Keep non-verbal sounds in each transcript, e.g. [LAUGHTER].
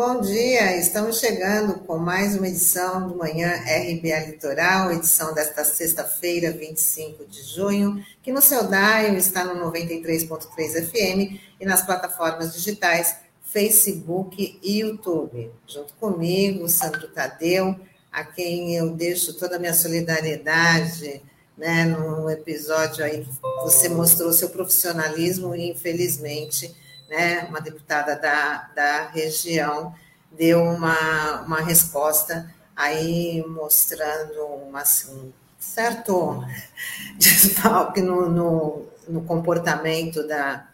bom dia. Estamos chegando com mais uma edição do Manhã RBA Litoral, edição desta sexta-feira, 25 de junho, que no seu dial está no 93.3 FM e nas plataformas digitais Facebook e YouTube. Junto comigo, Sandro Tadeu, a quem eu deixo toda a minha solidariedade, né, no episódio aí que você mostrou seu profissionalismo e, infelizmente, né, uma deputada da, da região deu uma, uma resposta aí mostrando uma, assim, certo [LAUGHS] desfalque no, no, no comportamento da,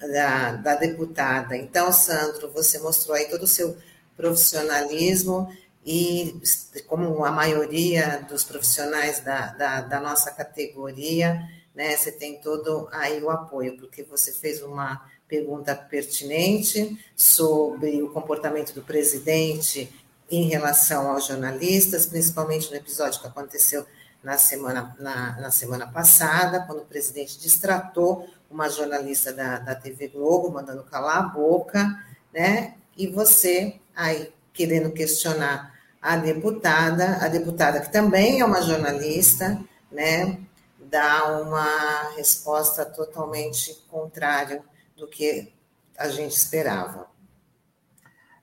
da, da, deputada. Então, Sandro, você mostrou aí todo o seu profissionalismo e, como a maioria dos profissionais da, da, da nossa categoria, né, você tem todo aí o apoio, porque você fez uma pergunta pertinente sobre o comportamento do presidente em relação aos jornalistas, principalmente no episódio que aconteceu na semana, na, na semana passada, quando o presidente distratou uma jornalista da, da TV Globo, mandando calar a boca, né? E você aí querendo questionar a deputada, a deputada que também é uma jornalista, né? Dá uma resposta totalmente contrária do que a gente esperava.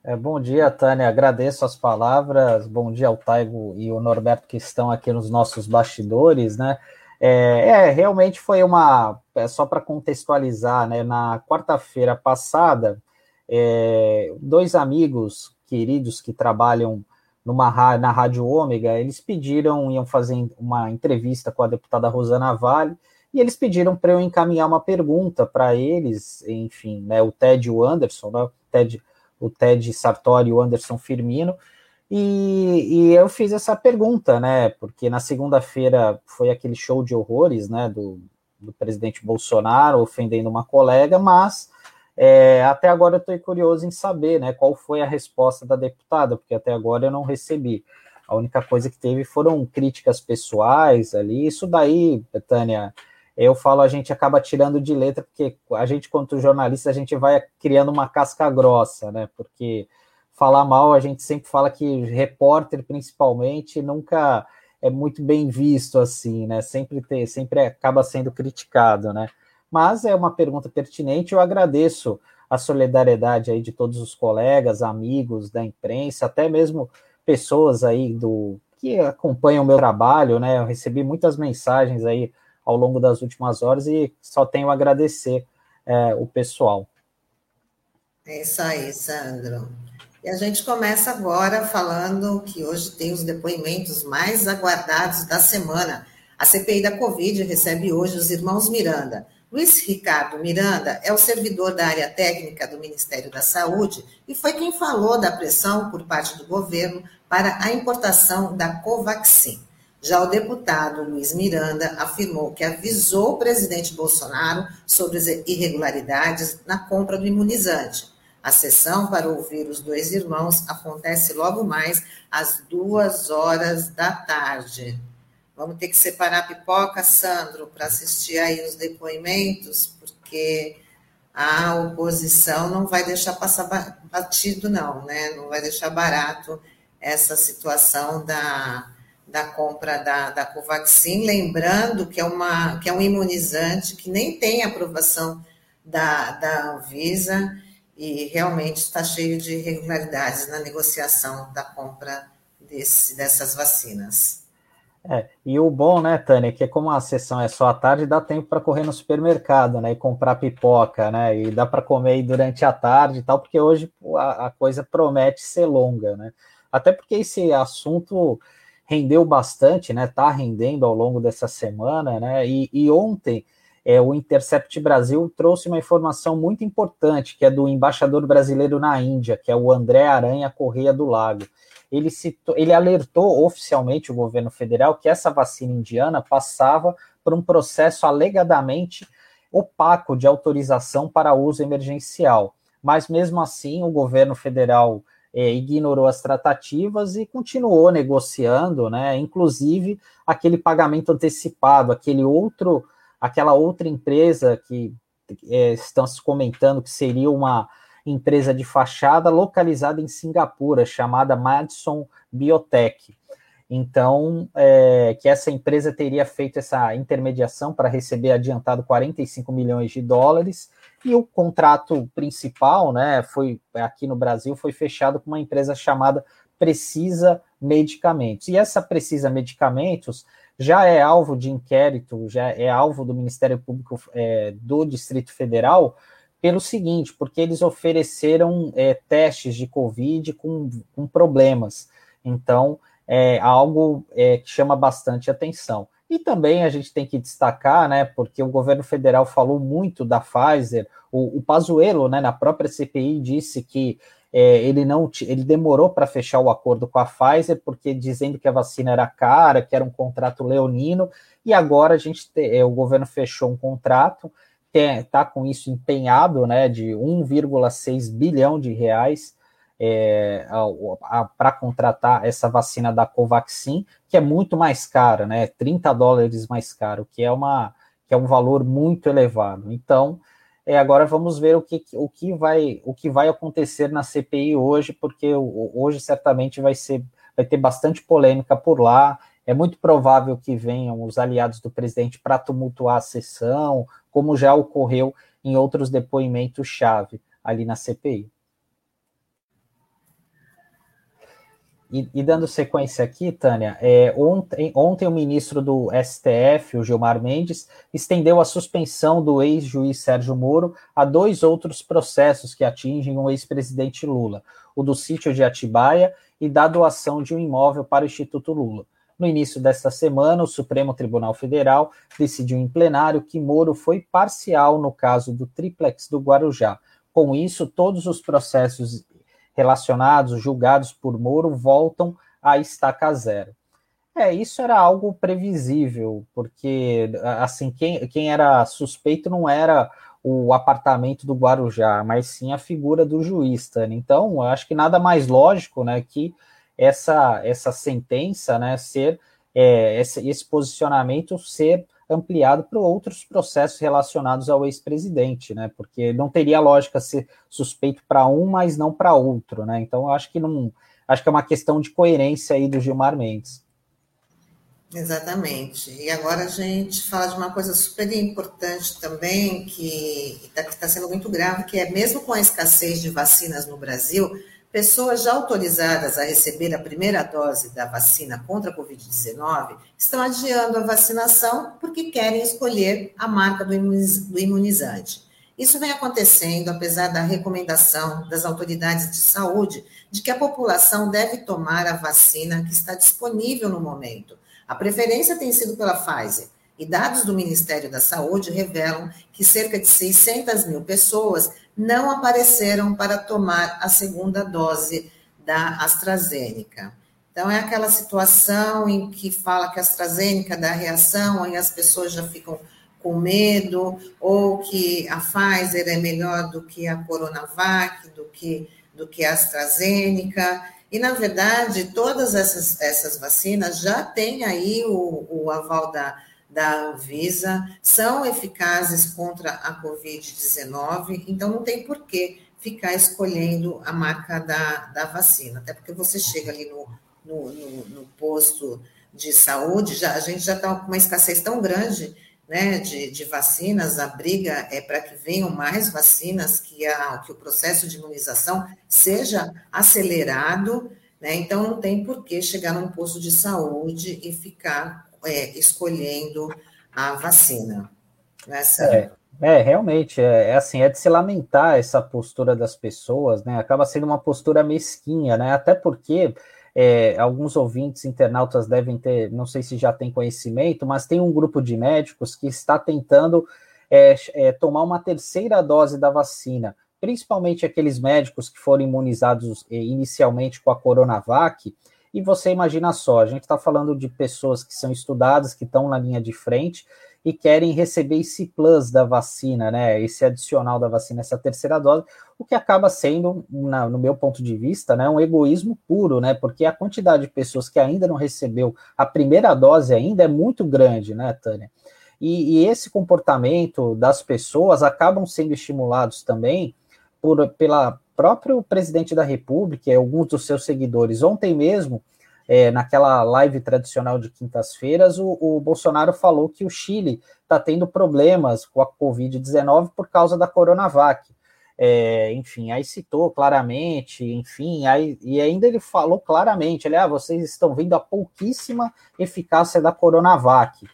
É, bom dia, Tânia. Agradeço as palavras. Bom dia ao Taigo e o Norberto que estão aqui nos nossos bastidores, né? É, é realmente foi uma. É, só para contextualizar, né? Na quarta-feira passada, é, dois amigos queridos que trabalham numa na Rádio Ômega, eles pediram, iam fazer uma entrevista com a deputada Rosana Vale, e eles pediram para eu encaminhar uma pergunta para eles, enfim, né, o Ted e o Anderson, né, o, Ted, o Ted Sartori e o Anderson Firmino, e, e, eu fiz essa pergunta, né, porque na segunda-feira foi aquele show de horrores, né, do, do presidente Bolsonaro ofendendo uma colega, mas é, até agora eu estou curioso em saber, né, qual foi a resposta da deputada, porque até agora eu não recebi. A única coisa que teve foram críticas pessoais ali, isso daí, Tânia, eu falo, a gente acaba tirando de letra, porque a gente, quanto jornalista, a gente vai criando uma casca grossa, né? Porque falar mal, a gente sempre fala que repórter, principalmente, nunca é muito bem visto assim, né? Sempre, ter, sempre acaba sendo criticado, né? Mas é uma pergunta pertinente, eu agradeço a solidariedade aí de todos os colegas, amigos da imprensa, até mesmo pessoas aí do que acompanham o meu trabalho, né? Eu recebi muitas mensagens aí ao longo das últimas horas e só tenho a agradecer é, o pessoal. É isso aí, Sandro. E a gente começa agora falando que hoje tem os depoimentos mais aguardados da semana. A CPI da Covid recebe hoje os irmãos Miranda. Luiz Ricardo Miranda é o servidor da área técnica do Ministério da Saúde e foi quem falou da pressão por parte do governo para a importação da Covaxin. Já o deputado Luiz Miranda afirmou que avisou o presidente Bolsonaro sobre as irregularidades na compra do imunizante. A sessão para ouvir os dois irmãos acontece logo mais às duas horas da tarde. Vamos ter que separar a pipoca, Sandro, para assistir aí os depoimentos, porque a oposição não vai deixar passar batido, não, né? Não vai deixar barato essa situação da da compra da, da Covaxin, lembrando que é, uma, que é um imunizante que nem tem aprovação da, da Anvisa e realmente está cheio de irregularidades na negociação da compra desse, dessas vacinas. É, e o bom, né, Tânia, que como a sessão é só à tarde, dá tempo para correr no supermercado, né, e comprar pipoca, né, e dá para comer durante a tarde e tal, porque hoje a, a coisa promete ser longa, né, até porque esse assunto rendeu bastante, né? Está rendendo ao longo dessa semana, né? E, e ontem é, o Intercept Brasil trouxe uma informação muito importante, que é do embaixador brasileiro na Índia, que é o André Aranha Correia do Lago. Ele, citou, ele alertou oficialmente o governo federal que essa vacina indiana passava por um processo alegadamente opaco de autorização para uso emergencial. Mas mesmo assim, o governo federal é, ignorou as tratativas e continuou negociando, né? Inclusive aquele pagamento antecipado, aquele outro, aquela outra empresa que é, estão se comentando que seria uma empresa de fachada localizada em Singapura, chamada Madison Biotech. Então, é, que essa empresa teria feito essa intermediação para receber adiantado 45 milhões de dólares e o contrato principal, né, foi aqui no Brasil, foi fechado com uma empresa chamada Precisa Medicamentos. E essa Precisa Medicamentos já é alvo de inquérito, já é alvo do Ministério Público é, do Distrito Federal, pelo seguinte, porque eles ofereceram é, testes de Covid com, com problemas. Então, é algo é, que chama bastante atenção. E também a gente tem que destacar, né, porque o governo federal falou muito da Pfizer, o, o Pazuello, né, na própria CPI disse que é, ele não ele demorou para fechar o acordo com a Pfizer, porque dizendo que a vacina era cara, que era um contrato leonino, e agora a gente te, é, o governo fechou um contrato, está com isso empenhado, né, de 1,6 bilhão de reais, é, para contratar essa vacina da Covaxin, que é muito mais cara, né? 30 dólares mais caro, que é uma que é um valor muito elevado. Então, é, agora vamos ver o que, o, que vai, o que vai acontecer na CPI hoje, porque hoje certamente vai ser vai ter bastante polêmica por lá. É muito provável que venham os aliados do presidente para tumultuar a sessão, como já ocorreu em outros depoimentos-chave ali na CPI. E, e, dando sequência aqui, Tânia, é, ontem, ontem o ministro do STF, o Gilmar Mendes, estendeu a suspensão do ex-juiz Sérgio Moro a dois outros processos que atingem o ex-presidente Lula, o do sítio de Atibaia e da doação de um imóvel para o Instituto Lula. No início desta semana, o Supremo Tribunal Federal decidiu em plenário que Moro foi parcial no caso do triplex do Guarujá. Com isso, todos os processos relacionados, julgados por Moro, voltam à estaca zero. É, isso era algo previsível, porque assim quem, quem era suspeito não era o apartamento do Guarujá, mas sim a figura do juiz, Tânia. Então, acho que nada mais lógico, né, que essa essa sentença, né, ser é, esse, esse posicionamento ser ampliado para outros processos relacionados ao ex-presidente, né? Porque não teria lógica ser suspeito para um, mas não para outro, né? Então, acho que não, acho que é uma questão de coerência aí do Gilmar Mendes. Exatamente. E agora a gente fala de uma coisa super importante também, que está tá sendo muito grave, que é mesmo com a escassez de vacinas no Brasil, pessoas já autorizadas a receber a primeira dose da vacina contra a Covid-19 estão adiando a vacinação porque querem escolher a marca do imunizante. Isso vem acontecendo apesar da recomendação das autoridades de saúde de que a população deve tomar a vacina que está disponível no momento. A preferência tem sido pela Pfizer, e dados do Ministério da Saúde revelam que cerca de 600 mil pessoas não apareceram para tomar a segunda dose da AstraZeneca. Então, é aquela situação em que fala que a AstraZeneca dá reação, aí as pessoas já ficam com medo, ou que a Pfizer é melhor do que a Coronavac, do que, do que a AstraZeneca. E, na verdade, todas essas, essas vacinas já têm aí o, o aval da, da Anvisa são eficazes contra a Covid-19, então não tem por que ficar escolhendo a marca da, da vacina, até porque você chega ali no, no, no, no posto de saúde, já, a gente já está com uma escassez tão grande né, de, de vacinas, a briga é para que venham mais vacinas, que, a, que o processo de imunização seja acelerado, né, então não tem por que chegar num posto de saúde e ficar é, escolhendo a vacina. Nessa... É, é, realmente, é, é, assim, é de se lamentar essa postura das pessoas, né? Acaba sendo uma postura mesquinha, né? Até porque é, alguns ouvintes internautas devem ter, não sei se já tem conhecimento, mas tem um grupo de médicos que está tentando é, é, tomar uma terceira dose da vacina, principalmente aqueles médicos que foram imunizados é, inicialmente com a Coronavac, e você imagina só, a gente está falando de pessoas que são estudadas, que estão na linha de frente e querem receber esse plus da vacina, né? Esse adicional da vacina, essa terceira dose, o que acaba sendo, na, no meu ponto de vista, né, um egoísmo puro, né? Porque a quantidade de pessoas que ainda não recebeu a primeira dose ainda é muito grande, né, Tânia? E, e esse comportamento das pessoas acabam sendo estimulados também por, pela, próprio presidente da República e alguns dos seus seguidores, ontem mesmo, é, naquela live tradicional de quintas-feiras, o, o, Bolsonaro falou que o Chile está tendo problemas com a Covid-19 por causa da Coronavac. É, enfim, aí citou claramente, enfim, aí, e ainda ele falou claramente, ele, ah, vocês estão vendo a pouquíssima eficácia da Coronavac,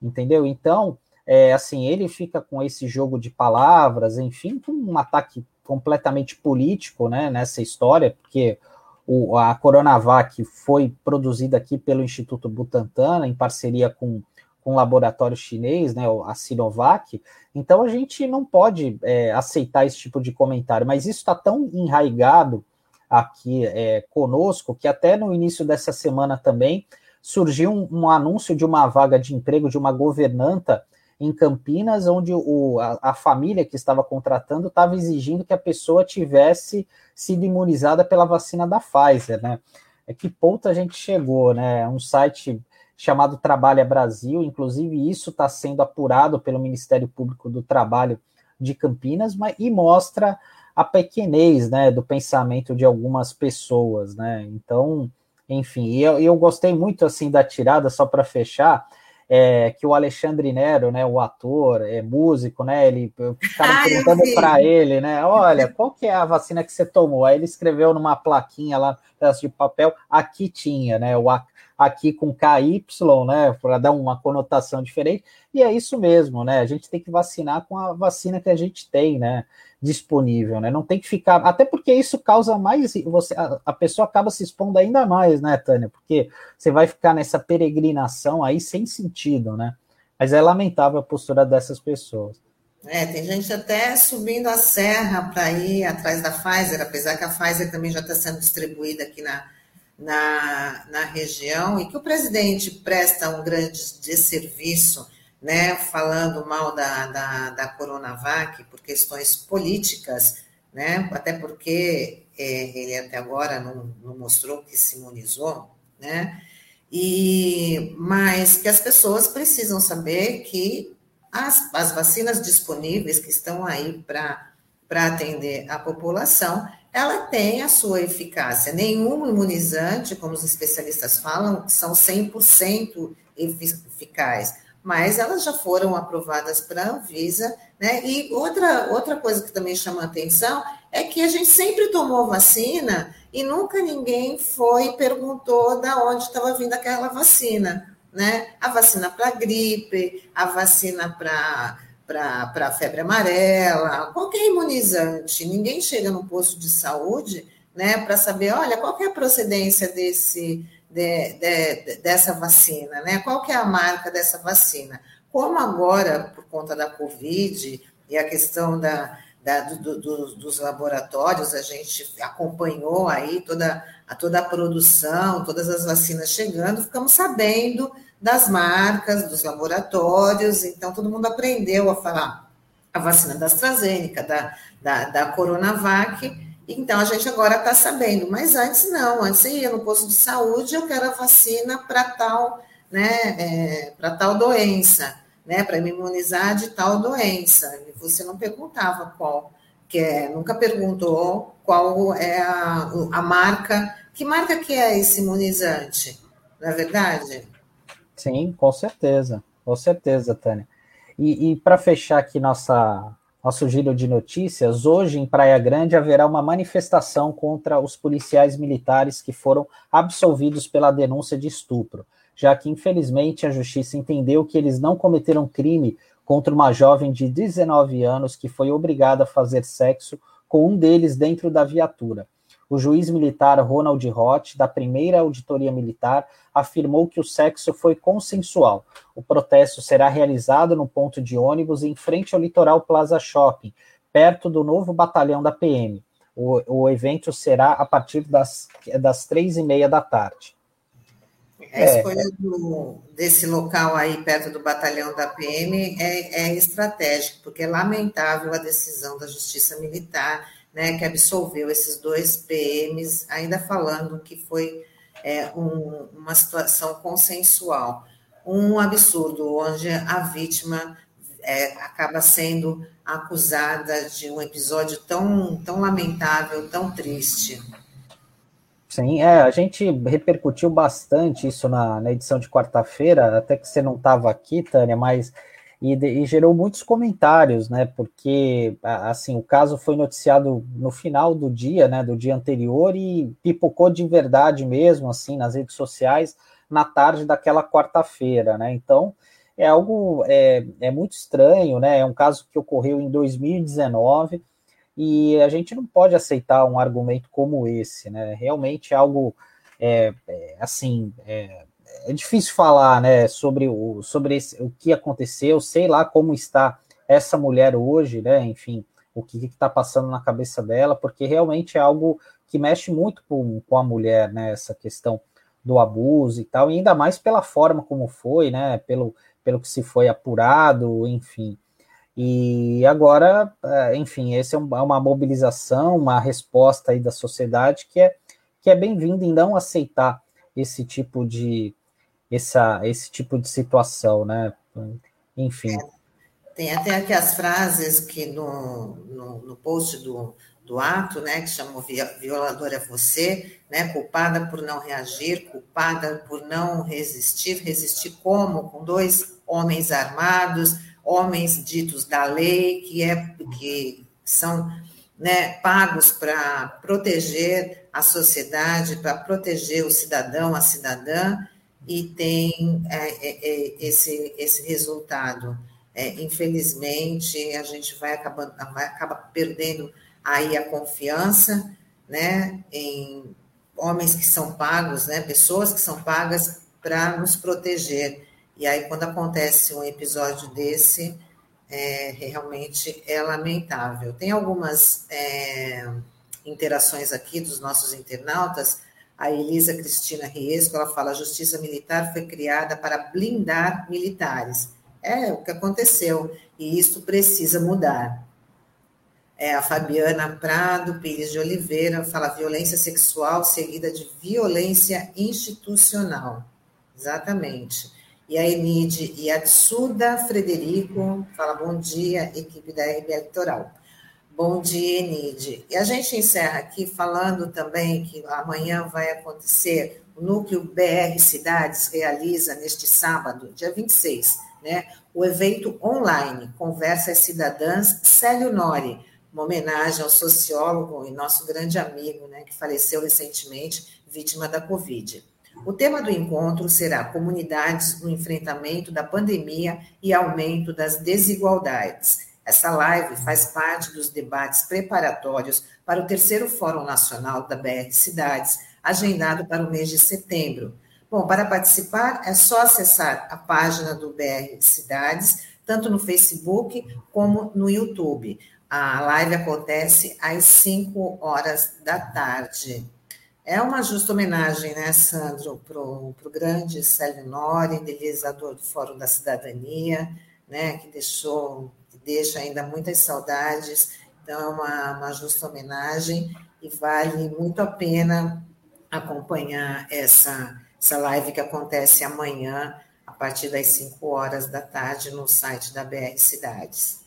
entendeu? Então, é, assim, ele fica com esse jogo de palavras, enfim, com um ataque completamente político, né, nessa história, porque o, a Coronavac foi produzida aqui pelo Instituto Butantan, em parceria com, com o laboratório chinês, né, a Sinovac, então a gente não pode é, aceitar esse tipo de comentário, mas isso está tão enraigado aqui é, conosco que até no início dessa semana também surgiu um, um, anúncio de uma vaga de emprego de uma governanta em Campinas, onde o, a, a família que estava contratando estava exigindo que a pessoa tivesse sido imunizada pela vacina da Pfizer, né? É que ponto a gente chegou, né? Um site chamado Trabalha Brasil, inclusive isso está sendo apurado pelo Ministério Público do Trabalho de Campinas, mas, e mostra a pequenez, né, do pensamento de algumas pessoas, né? Então, enfim, eu, eu gostei muito assim da tirada, só para fechar, é, que o Alexandre Nero, né, o ator, é músico, né, ele ficaram ah, perguntando para ele, né, olha, qual que é a vacina que você tomou? Aí ele escreveu numa plaquinha lá, pedaço de papel, aqui tinha, né, o aqui com KY, né, para dar uma conotação diferente, e é isso mesmo, né, a gente tem que vacinar com a vacina que a gente tem, né, disponível, né? Não tem que ficar, até porque isso causa mais, você a, a, pessoa acaba se expondo ainda mais, né, Tânia? Porque você vai ficar nessa peregrinação aí sem sentido, né? Mas é lamentável a postura dessas pessoas. É, tem gente até subindo a serra para ir atrás da Pfizer, apesar que a Pfizer também já está sendo distribuída aqui na, na, na região, e que o presidente presta um grande desserviço né, falando mal da, da, da Coronavac por questões políticas, né, até porque é, ele até agora não, não, mostrou que se imunizou, né, e, mas que as pessoas precisam saber que as, as vacinas disponíveis que estão aí para atender a população, ela tem a sua eficácia. Nenhum imunizante, como os especialistas falam, são 100% eficazes mas elas já foram aprovadas para a Anvisa, né? E outra, outra coisa que também chama a atenção é que a gente sempre tomou vacina e nunca ninguém foi e perguntou da onde estava vindo aquela vacina, né? A vacina para gripe, a vacina para para febre amarela, qualquer imunizante, ninguém chega no posto de saúde, né, para saber, olha, qual é a procedência desse de, de, dessa vacina, né? Qual é a marca dessa vacina? Como agora, por conta da Covid e a questão da, da do, do, dos laboratórios, a gente acompanhou aí toda a, toda a produção, todas as vacinas chegando, ficamos sabendo das marcas, dos laboratórios, então todo mundo aprendeu a falar a vacina da AstraZeneca, da, da, da Coronavac, então, a gente agora está sabendo, mas antes não, antes você ia no posto de saúde, eu quero a vacina para tal, né, é, para tal doença, né, para me imunizar de tal doença. E você não perguntava qual, que é, nunca perguntou qual é a, a marca, que marca que é esse imunizante, não é verdade? Sim, com certeza, com certeza, Tânia. E, e para fechar aqui nossa nosso giro de notícias, hoje em Praia Grande haverá uma manifestação contra os policiais militares que foram absolvidos pela denúncia de estupro, já que infelizmente a justiça entendeu que eles não cometeram crime contra uma jovem de 19 anos que foi obrigada a fazer sexo com um deles dentro da viatura. O juiz militar Ronald Roth, da primeira auditoria militar, afirmou que o sexo foi consensual. O protesto será realizado no ponto de ônibus em frente ao Litoral Plaza Shopping, perto do novo batalhão da PM. O, o evento será a partir das, das três e meia da tarde. A escolha do, desse local aí perto do batalhão da PM é, é estratégico, porque é lamentável a decisão da Justiça Militar né, que absolveu esses dois PMs, ainda falando que foi é, um, uma situação consensual. Um absurdo, onde a vítima é, acaba sendo acusada de um episódio tão, tão lamentável, tão triste. Sim, é, a gente repercutiu bastante isso na, na edição de quarta-feira, até que você não estava aqui, Tânia, mas e, e, gerou muitos comentários, né? Porque assim o caso foi noticiado no final do dia, né? Do dia anterior e pipocou de verdade mesmo, assim, nas redes sociais na tarde daquela quarta-feira, né? Então é algo é, é muito estranho, né? É um caso que ocorreu em 2019 e a gente não pode aceitar um argumento como esse, né? Realmente é algo é, é, assim é, é, difícil falar, né? Sobre o sobre esse, o que aconteceu, sei lá como está essa mulher hoje, né? Enfim, o que está passando na cabeça dela, porque realmente é algo que mexe muito com, com a mulher, né? Essa questão do abuso e tal, e ainda mais pela forma como foi, né? Pelo, pelo que se foi apurado, enfim. E agora, é, enfim, essa é, é uma mobilização, uma resposta aí da sociedade que é, que é bem-vinda em não aceitar esse tipo de essa, esse tipo de situação, né? Enfim. Tem até aqui as frases que no, no, no post do, do ato, né, que chamou violador é você, né, culpada por não reagir, culpada por não resistir, resistir como? Com dois homens armados, homens ditos da lei, que, é, que são né, pagos para proteger a sociedade, para proteger o cidadão, a cidadã, e tem é, é, é, esse, esse resultado. É, infelizmente, a gente vai, acabando, vai acabar perdendo aí a confiança né, em homens que são pagos, né, pessoas que são pagas para nos proteger. E aí, quando acontece um episódio desse, é, realmente é lamentável. Tem algumas é, interações aqui dos nossos internautas. A Elisa Cristina Riesco, ela fala: a justiça militar foi criada para blindar militares. É o que aconteceu, e isso precisa mudar. É, a Fabiana Prado Pires de Oliveira fala violência sexual seguida de violência institucional. Exatamente. E a Enide Yatsuda Frederico fala bom dia, equipe da RB Eleitoral. Bom dia, Enide. E a gente encerra aqui falando também que amanhã vai acontecer, o Núcleo BR Cidades realiza neste sábado, dia 26, né, o evento online Conversas Cidadãs Célio Nori, uma homenagem ao sociólogo e nosso grande amigo, né, que faleceu recentemente, vítima da Covid. O tema do encontro será Comunidades no enfrentamento da pandemia e aumento das desigualdades. Essa live faz parte dos debates preparatórios para o terceiro Fórum Nacional da BR Cidades, agendado para o mês de setembro. Bom, para participar é só acessar a página do BR Cidades, tanto no Facebook como no YouTube. A live acontece às 5 horas da tarde. É uma justa homenagem, né, Sandro, para o grande Célio Nori, idealizador do Fórum da Cidadania, né, que deixou, deixa ainda muitas saudades. Então, é uma, uma justa homenagem e vale muito a pena acompanhar essa, essa live que acontece amanhã, a partir das 5 horas da tarde, no site da BR Cidades.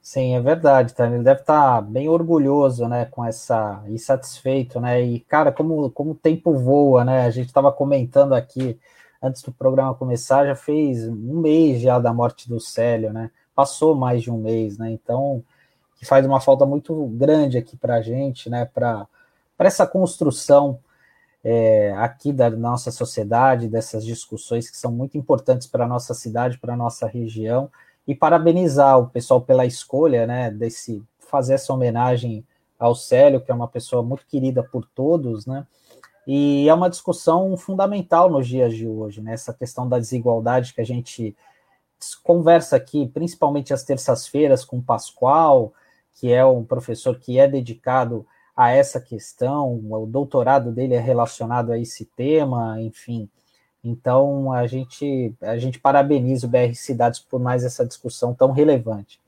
Sim, é verdade, tá? Ele deve estar tá bem orgulhoso, né, com essa e satisfeito, né? E cara, como como o tempo voa, né? A gente estava comentando aqui antes do programa começar, já fez um mês já da morte do Célio, né? Passou mais de um mês, né? Então, que faz uma falta muito grande aqui para a gente, né? Para essa construção é, aqui da nossa sociedade, dessas discussões que são muito importantes para a nossa cidade, para a nossa região e parabenizar o pessoal pela escolha, né, desse fazer essa homenagem ao Célio, que é uma pessoa muito querida por todos, né? E é uma discussão fundamental nos dias de hoje, né? Essa questão da desigualdade que a gente conversa aqui, principalmente às terças-feiras com o Pascoal, que é um professor que é dedicado a essa questão, o doutorado dele é relacionado a esse tema, enfim. Então, a gente, a gente parabeniza o BR Cidades por mais essa discussão tão relevante.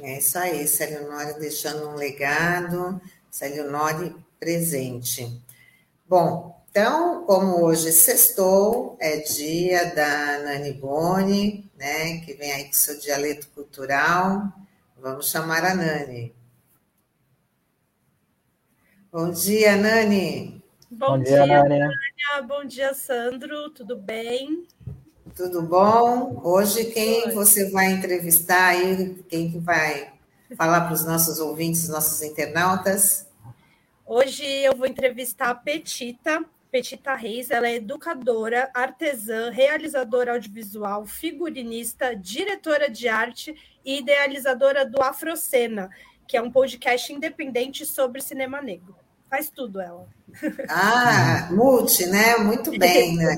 É isso aí, Célio Nori deixando um legado, Célio Nori presente. Bom, Então, como hoje sextou, é dia da Nani Boni, né, que vem aí com seu dialeto cultural. Vamos chamar a Nani. Bom dia, Nani. Bom, Bom dia, dia Nani. Bom dia, Sandro. Tudo bem? Tudo bom? Hoje quem Oi. você vai entrevistar aí? Quem que vai falar para os nossos ouvintes, nossos internautas? Hoje eu vou entrevistar a Petita, Petita Reis, ela é educadora, artesã, realizadora audiovisual, figurinista, diretora de arte e idealizadora do Afrocena, que é um podcast independente sobre cinema negro. Faz tudo ela. Ah, multi, né? Muito [LAUGHS] bem, né?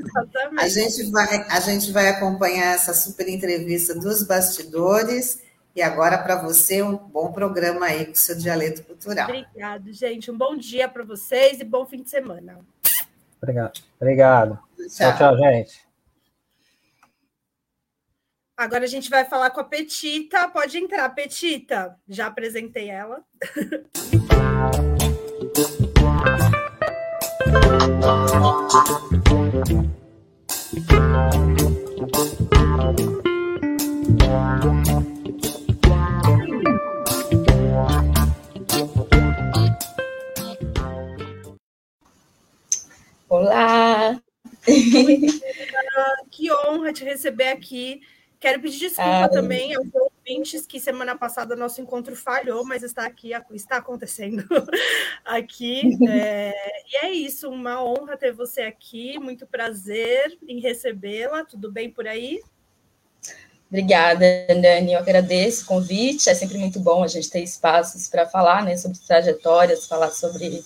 A gente, vai, a gente vai acompanhar essa super entrevista dos bastidores. E agora, para você, um bom programa aí com o seu dialeto cultural. Obrigado, gente. Um bom dia para vocês e bom fim de semana. Obrigado. Obrigado. Tchau, tchau, tchau gente. Agora a gente vai falar com a Petita. Pode entrar, Petita. Já apresentei ela. [LAUGHS] Olá! que honra te receber aqui. Quero pedir desculpa ah, também aos ouvintes que semana passada nosso encontro falhou, mas está aqui, está acontecendo [LAUGHS] aqui. É, e é isso, uma honra ter você aqui, muito prazer em recebê-la. Tudo bem por aí? Obrigada, Dani. Eu agradeço o convite. É sempre muito bom a gente ter espaços para falar né, sobre trajetórias, falar sobre,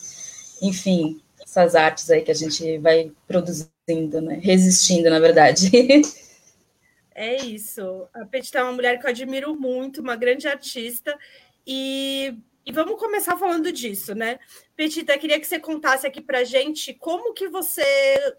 enfim, essas artes aí que a gente vai produzindo, né? Resistindo, na verdade. [LAUGHS] É isso. A Petita é uma mulher que eu admiro muito, uma grande artista. E, e vamos começar falando disso, né? Petita, queria que você contasse aqui para gente como que você,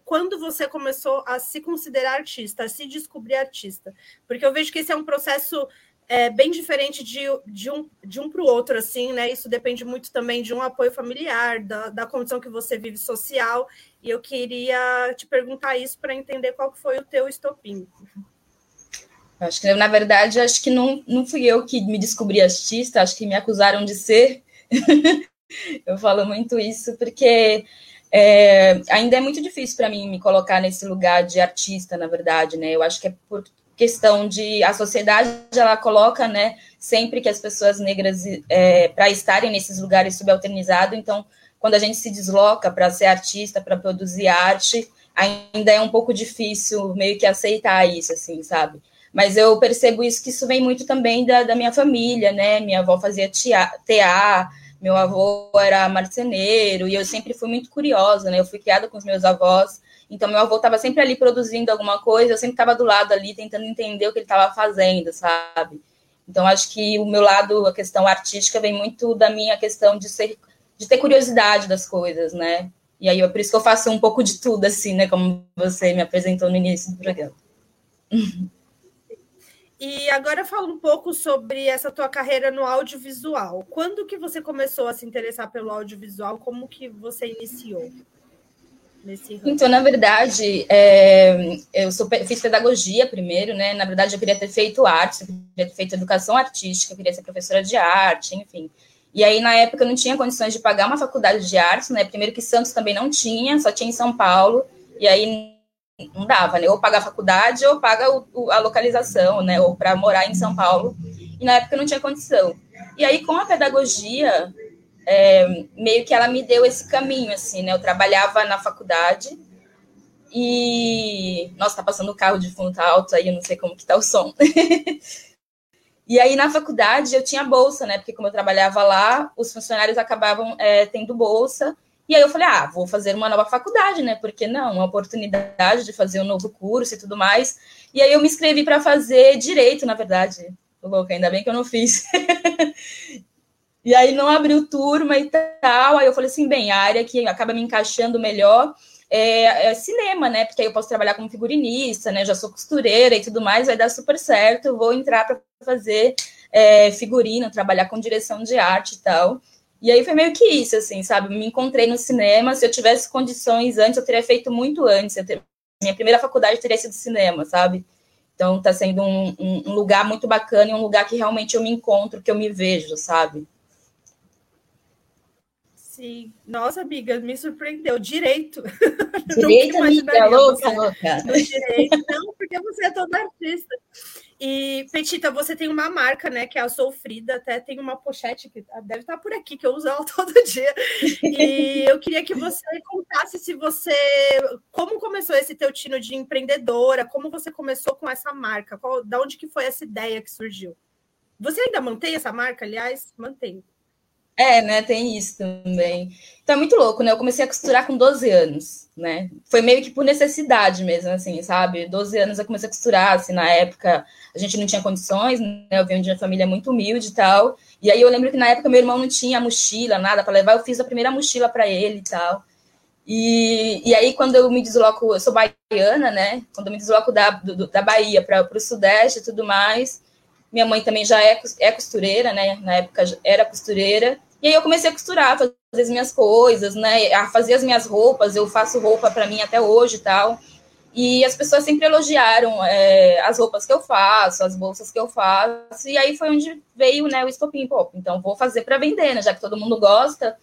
quando você começou a se considerar artista, a se descobrir artista. Porque eu vejo que esse é um processo é, bem diferente de, de um, de um para o outro, assim, né? Isso depende muito também de um apoio familiar, da, da condição que você vive social. E eu queria te perguntar isso para entender qual foi o teu estopim. Acho que, na verdade, acho que não, não fui eu que me descobri artista, acho que me acusaram de ser. [LAUGHS] eu falo muito isso porque é, ainda é muito difícil para mim me colocar nesse lugar de artista, na verdade, né? Eu acho que é por questão de a sociedade ela coloca, né, sempre que as pessoas negras é, para estarem nesses lugares subalternizados, então quando a gente se desloca para ser artista, para produzir arte, ainda é um pouco difícil meio que aceitar isso, assim, sabe? Mas eu percebo isso que isso vem muito também da, da minha família, né? Minha avó fazia teatro, meu avô era marceneiro, e eu sempre fui muito curiosa, né? Eu fui criada com os meus avós, então meu avô estava sempre ali produzindo alguma coisa, eu sempre estava do lado ali tentando entender o que ele estava fazendo, sabe? Então acho que o meu lado, a questão artística, vem muito da minha questão de ser, de ter curiosidade das coisas, né? E aí é por isso que eu faço um pouco de tudo, assim, né? Como você me apresentou no início do programa. E agora fala um pouco sobre essa tua carreira no audiovisual. Quando que você começou a se interessar pelo audiovisual? Como que você iniciou? Então, na verdade, é, eu sou, fiz pedagogia primeiro, né? Na verdade, eu queria ter feito arte, eu queria ter feito educação artística, eu queria ser professora de arte, enfim. E aí, na época, eu não tinha condições de pagar uma faculdade de artes, né? Primeiro que Santos também não tinha, só tinha em São Paulo. E aí não dava, né? Ou pagar a faculdade ou paga o, a localização, né? Ou para morar em São Paulo. E na época não tinha condição. E aí, com a pedagogia, é, meio que ela me deu esse caminho, assim, né? Eu trabalhava na faculdade e. Nossa, tá passando o carro de fundo, tá alto aí, eu não sei como que tá o som. [LAUGHS] e aí, na faculdade, eu tinha bolsa, né? Porque como eu trabalhava lá, os funcionários acabavam é, tendo bolsa. E aí eu falei, ah, vou fazer uma nova faculdade, né? Porque não, uma oportunidade de fazer um novo curso e tudo mais. E aí eu me inscrevi para fazer direito, na verdade. Louca, ainda bem que eu não fiz. [LAUGHS] e aí não abriu turma e tal. Aí eu falei assim, bem, a área que acaba me encaixando melhor é, é cinema, né? Porque aí eu posso trabalhar como figurinista, né? já sou costureira e tudo mais, vai dar super certo. vou entrar para fazer é, figurino, trabalhar com direção de arte e tal. E aí foi meio que isso, assim, sabe? Me encontrei no cinema. Se eu tivesse condições antes, eu teria feito muito antes. Ter... Minha primeira faculdade teria sido cinema, sabe? Então tá sendo um, um, um, lugar muito bacana e um lugar que realmente eu me encontro, que eu me vejo, sabe? Sim. Nossa, amiga, me surpreendeu. Direito. [LAUGHS] Direito, amiga, louca, louca. direito. Não, porque você é toda artista. E, Petita, você tem uma marca, né, que é a Sofrida, até tem uma pochete que deve estar por aqui, que eu uso ela [LAUGHS] todo dia. E eu queria que você contasse se você, como começou esse teu tino de empreendedora, como você começou com essa marca, qual, da onde que foi essa ideia que surgiu? Você ainda mantém essa marca, aliás? Mantém. É, né? Tem isso também. Então é muito louco, né? Eu comecei a costurar com 12 anos, né? Foi meio que por necessidade mesmo, assim, sabe? 12 anos eu comecei a costurar, assim, na época a gente não tinha condições, né? Eu venho de uma família muito humilde e tal. E aí eu lembro que na época meu irmão não tinha mochila, nada para levar, eu fiz a primeira mochila para ele e tal. E, e aí, quando eu me desloco, eu sou baiana, né? Quando eu me desloco da, do, da Bahia para o Sudeste e tudo mais, minha mãe também já é, é costureira, né? Na época era costureira. E aí eu comecei a costurar, fazer as minhas coisas, né? A fazer as minhas roupas. Eu faço roupa para mim até hoje e tal. E as pessoas sempre elogiaram é, as roupas que eu faço, as bolsas que eu faço. E aí foi onde veio né, o estopim pop. Então, vou fazer para vender, né? Já que todo mundo gosta.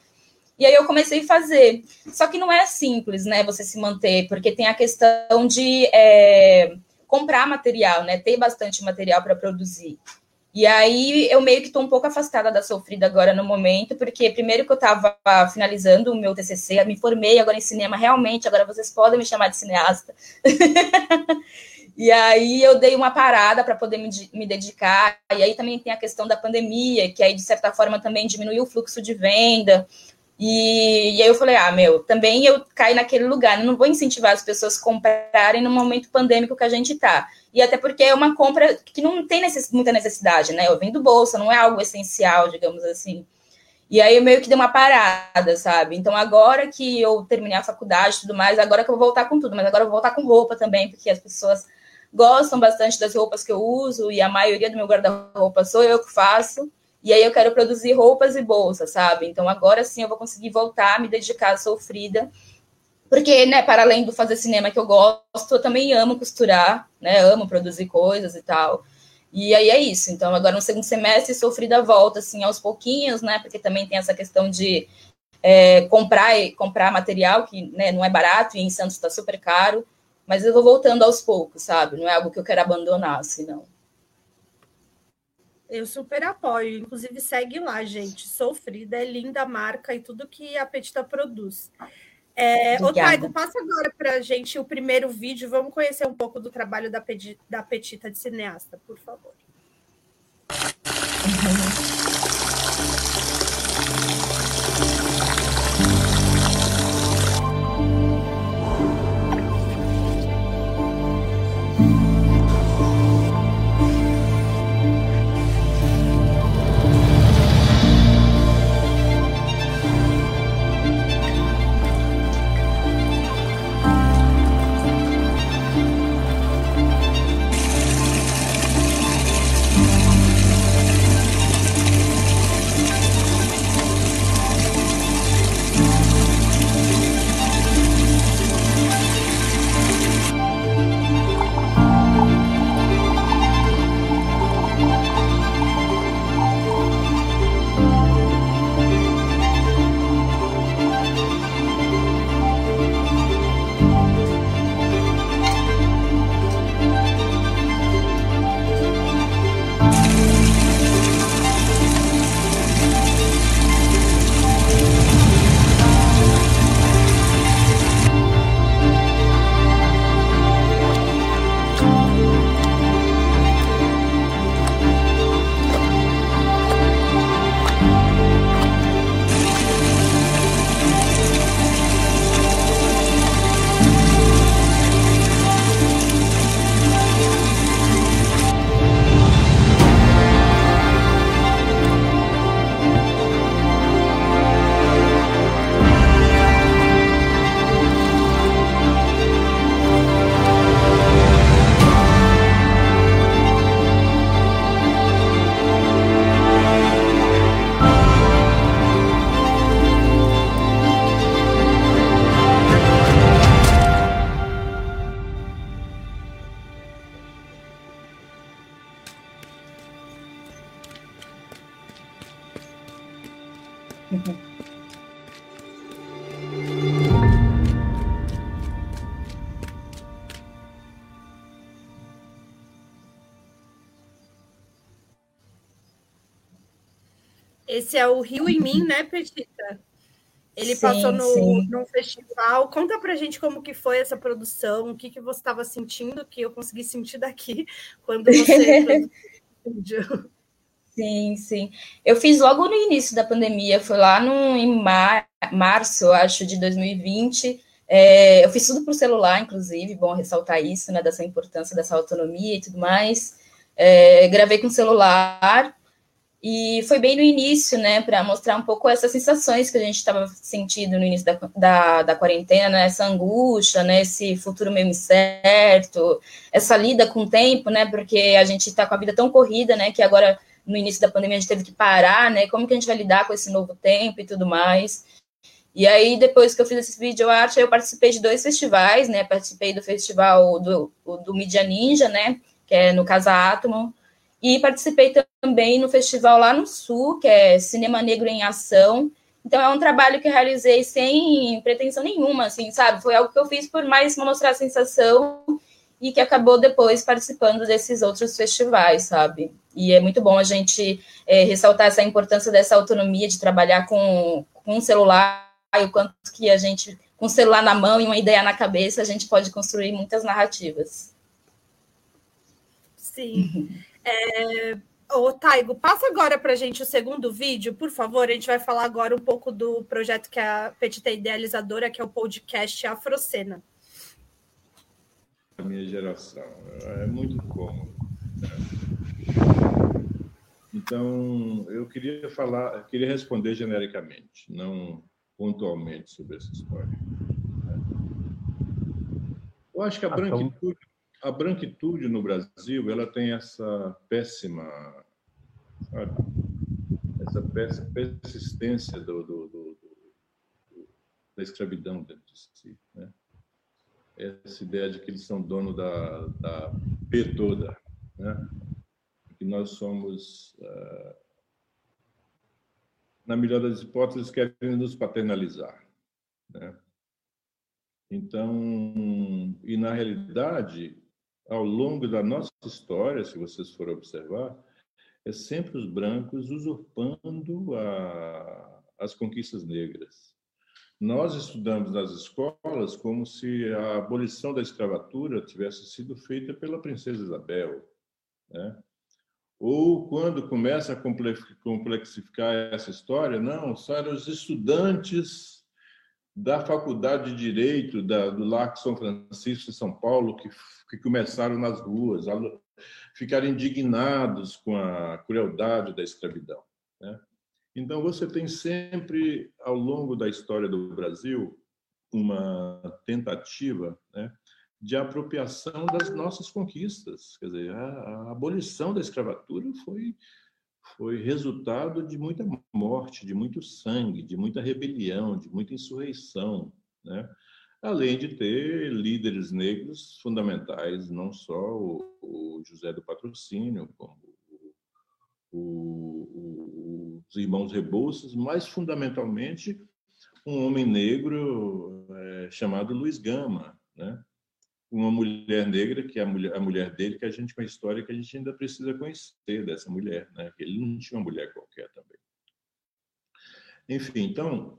E aí eu comecei a fazer. Só que não é simples, né? Você se manter, porque tem a questão de é, comprar material, né? Ter bastante material para produzir. E aí eu meio que estou um pouco afastada da sofrida agora no momento, porque primeiro que eu estava finalizando o meu TCC, me formei agora em cinema, realmente, agora vocês podem me chamar de cineasta. [LAUGHS] e aí eu dei uma parada para poder me, me, dedicar. E aí também tem a questão da pandemia, que aí de certa forma também diminuiu o fluxo de venda. E, e, aí eu falei, ah, meu, também eu caí naquele lugar, não vou incentivar as pessoas a comprarem no momento pandêmico que a gente está. E até porque é uma compra que não tem necess, muita necessidade, né? Eu vendo bolsa, não é algo essencial, digamos assim. E aí eu meio que dei uma parada, sabe? Então agora que eu terminei a faculdade e tudo mais, agora que eu vou voltar com tudo, mas agora eu vou voltar com roupa também, porque as pessoas gostam bastante das roupas que eu uso e a maioria do meu guarda-roupa sou eu que faço. E aí eu quero produzir roupas e bolsas, sabe? Então agora sim eu vou conseguir voltar a me dedicar à sofrida. Porque, né, para além do fazer cinema que eu gosto, eu também amo costurar, né? Amo produzir coisas e tal. E aí é isso. Então, agora no segundo semestre, sofrida volta, assim, aos pouquinhos, né? Porque também tem essa questão de é, comprar comprar material, que né, não é barato, e em Santos está super caro. Mas eu vou voltando aos poucos, sabe? Não é algo que eu quero abandonar, assim, não. Eu super apoio. Inclusive, segue lá, gente. Sofrida é linda a marca e tudo que a Petita produz. É, ô, Taigo, passa agora para a gente o primeiro vídeo. Vamos conhecer um pouco do trabalho da, da Petita de cineasta, por favor. É o Rio em Mim, né, Petita? Ele sim, passou no, no festival. Conta pra gente como que foi essa produção, o que, que você estava sentindo, que eu consegui sentir daqui [LAUGHS] quando você [LAUGHS] vídeo. Sim, sim. Eu fiz logo no início da pandemia, foi lá no, em mar, março, acho, de 2020. É, eu fiz tudo por celular, inclusive, bom ressaltar isso, né, dessa importância dessa autonomia e tudo mais. É, gravei com celular, e foi bem no início, né, para mostrar um pouco essas sensações que a gente estava sentindo no início da, da, da, quarentena, né, essa angústia, né, esse futuro meio incerto, essa lida com o tempo, né, porque a gente está com a vida tão corrida, né, que agora no início da pandemia a gente teve que parar, né, como que a gente vai lidar com esse novo tempo e tudo mais. E aí, depois que eu fiz esse vídeo arte, eu participei de dois festivais, né, participei do festival do, do Media Ninja, né, que é no Casa Átomo, e participei também no festival lá no Sul, que é Cinema Negro em Ação. Então, é um trabalho que eu realizei sem pretensão nenhuma, assim, sabe? Foi algo que eu fiz por mais mostrar a sensação e que acabou depois participando desses outros festivais, sabe? E é muito bom a gente é, ressaltar essa importância dessa autonomia de trabalhar com, com um celular e o quanto que a gente, com o celular na mão e uma ideia na cabeça, a gente pode construir muitas narrativas. Sim. [LAUGHS] É, Ô, Taigo, passa agora para a gente o segundo vídeo, por favor. A gente vai falar agora um pouco do projeto que a Petita é idealizadora, que é o podcast Afrocena. A minha geração é muito cômodo. Então, eu queria falar, queria responder genericamente, não pontualmente sobre essa história. Eu acho que a ah, então branquitude a branquitude no Brasil ela tem essa péssima sabe? essa persistência do, do, do, da escravidão dentro de si né? essa ideia de que eles são dono da, da P toda né? que nós somos uh, na melhor das hipóteses querem nos paternalizar né? Então, e na realidade, ao longo da nossa história, se vocês forem observar, é sempre os brancos usurpando a, as conquistas negras. Nós estudamos nas escolas como se a abolição da escravatura tivesse sido feita pela princesa Isabel, né? Ou quando começa a complexificar essa história, não, só eram os estudantes da Faculdade de Direito da, do Largo São Francisco de São Paulo, que, que começaram nas ruas, a ficar indignados com a crueldade da escravidão. Né? Então, você tem sempre, ao longo da história do Brasil, uma tentativa né, de apropriação das nossas conquistas. Quer dizer, a, a abolição da escravatura foi foi resultado de muita morte, de muito sangue, de muita rebelião, de muita insurreição, né? além de ter líderes negros fundamentais, não só o, o José do Patrocínio, como o, o, os irmãos Rebouças, mas fundamentalmente um homem negro é, chamado Luiz Gama, né? Uma mulher negra, que é a mulher, a mulher dele, que a gente com a história que a gente ainda precisa conhecer dessa mulher, né? Ele não tinha uma mulher qualquer também. Enfim, então,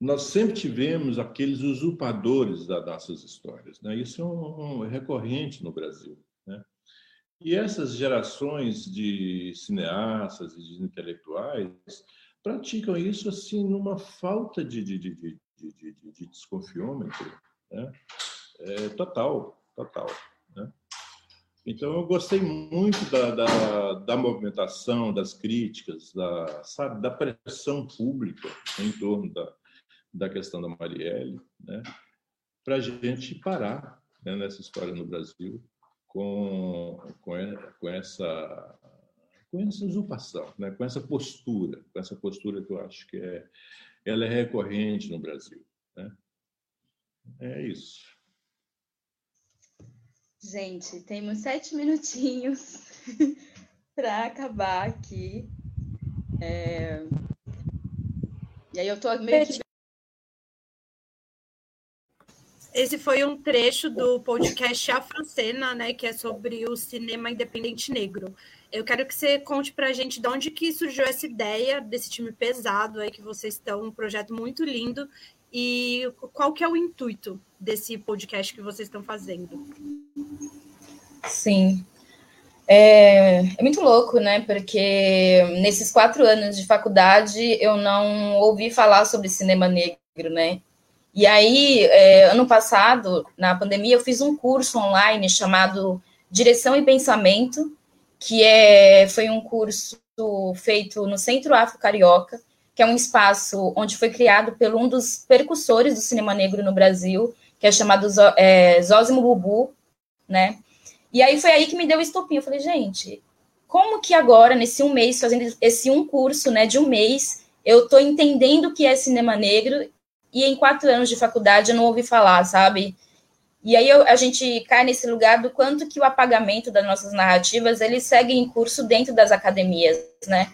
nós sempre tivemos aqueles usurpadores das nossas histórias, né? Isso é um, um recorrente no Brasil, né? E essas gerações de cineastas e de intelectuais praticam isso assim numa falta de, de, de, de, de, de desconfiômetro, né? É, total, total. Né? Então, eu gostei muito da, da, da, movimentação, das críticas, da, sabe, da pressão pública em torno da, da questão da Marielle, né? para a gente parar né, nessa história no Brasil com, com, com, essa, com essa usurpação, né? com essa postura, com essa postura que eu acho que é, ela é recorrente no Brasil. Né? É isso. Gente, temos sete minutinhos [LAUGHS] para acabar aqui. É... E aí eu tô meio que esse foi um trecho do podcast A Francena, né, que é sobre o cinema independente negro. Eu quero que você conte para a gente de onde que surgiu essa ideia desse time pesado aí que vocês estão, um projeto muito lindo e qual que é o intuito desse podcast que vocês estão fazendo? Sim, é, é, muito louco, né? Porque nesses quatro anos de faculdade eu não ouvi falar sobre cinema negro, né? E aí, é, ano passado, na pandemia, eu fiz um curso online chamado Direção e Pensamento, que é, foi um curso feito no Centro Afro Carioca, que é um espaço onde foi criado por um dos percussores do cinema negro no Brasil, que é chamado é, Zózimo Bubu, né? E aí foi aí que me deu o estopim. Eu falei, gente, como que agora, nesse um mês, fazendo esse um curso, né, de um mês, eu tô entendendo o que é cinema negro e em quatro anos de faculdade eu não ouvi falar, sabe? E aí eu, a gente cai nesse lugar do quanto que o apagamento das nossas narrativas ele segue em curso dentro das academias, né?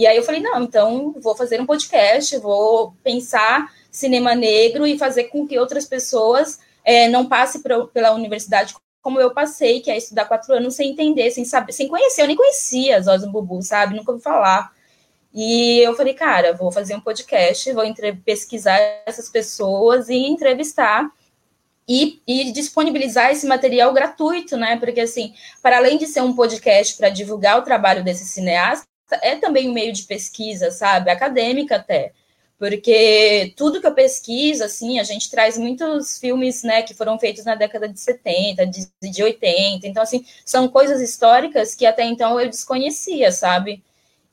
E aí eu falei, não, então vou fazer um podcast, vou pensar cinema negro e fazer com que outras pessoas é, não passem pela universidade como eu passei, que é estudar quatro anos sem entender, sem saber, sem conhecer. Eu nem conhecia Zózimo Bubu, sabe? Nunca ouvi falar. E eu falei, cara, vou fazer um podcast, vou pesquisar essas pessoas e entrevistar e, e, disponibilizar esse material gratuito, né? Porque, assim, para além de ser um podcast para divulgar o trabalho desse cineasta, é também um meio de pesquisa, sabe? Acadêmica até. Porque tudo que eu pesquiso, assim, a gente traz muitos filmes, né, que foram feitos na década de 70, de, de 80. Então, assim, são coisas históricas que até então eu desconhecia, sabe?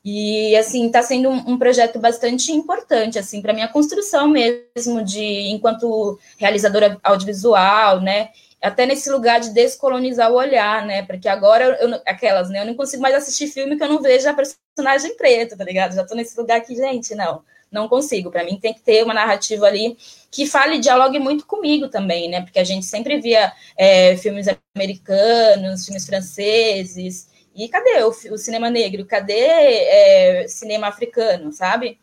E, assim, está sendo um, um, projeto bastante importante, assim, para minha construção mesmo, de enquanto realizadora audiovisual, né? Até nesse lugar de descolonizar o olhar, né? Porque agora, eu, aquelas, né? Eu não consigo mais assistir filme que eu não veja a personagem preta, tá ligado? Já estou nesse lugar aqui, gente, não, não consigo. Para mim tem que ter uma narrativa ali que fale, dialogue muito comigo também, né? Porque a gente sempre via é, filmes americanos, filmes franceses, e cadê o, o cinema negro? Cadê é, cinema africano, sabe?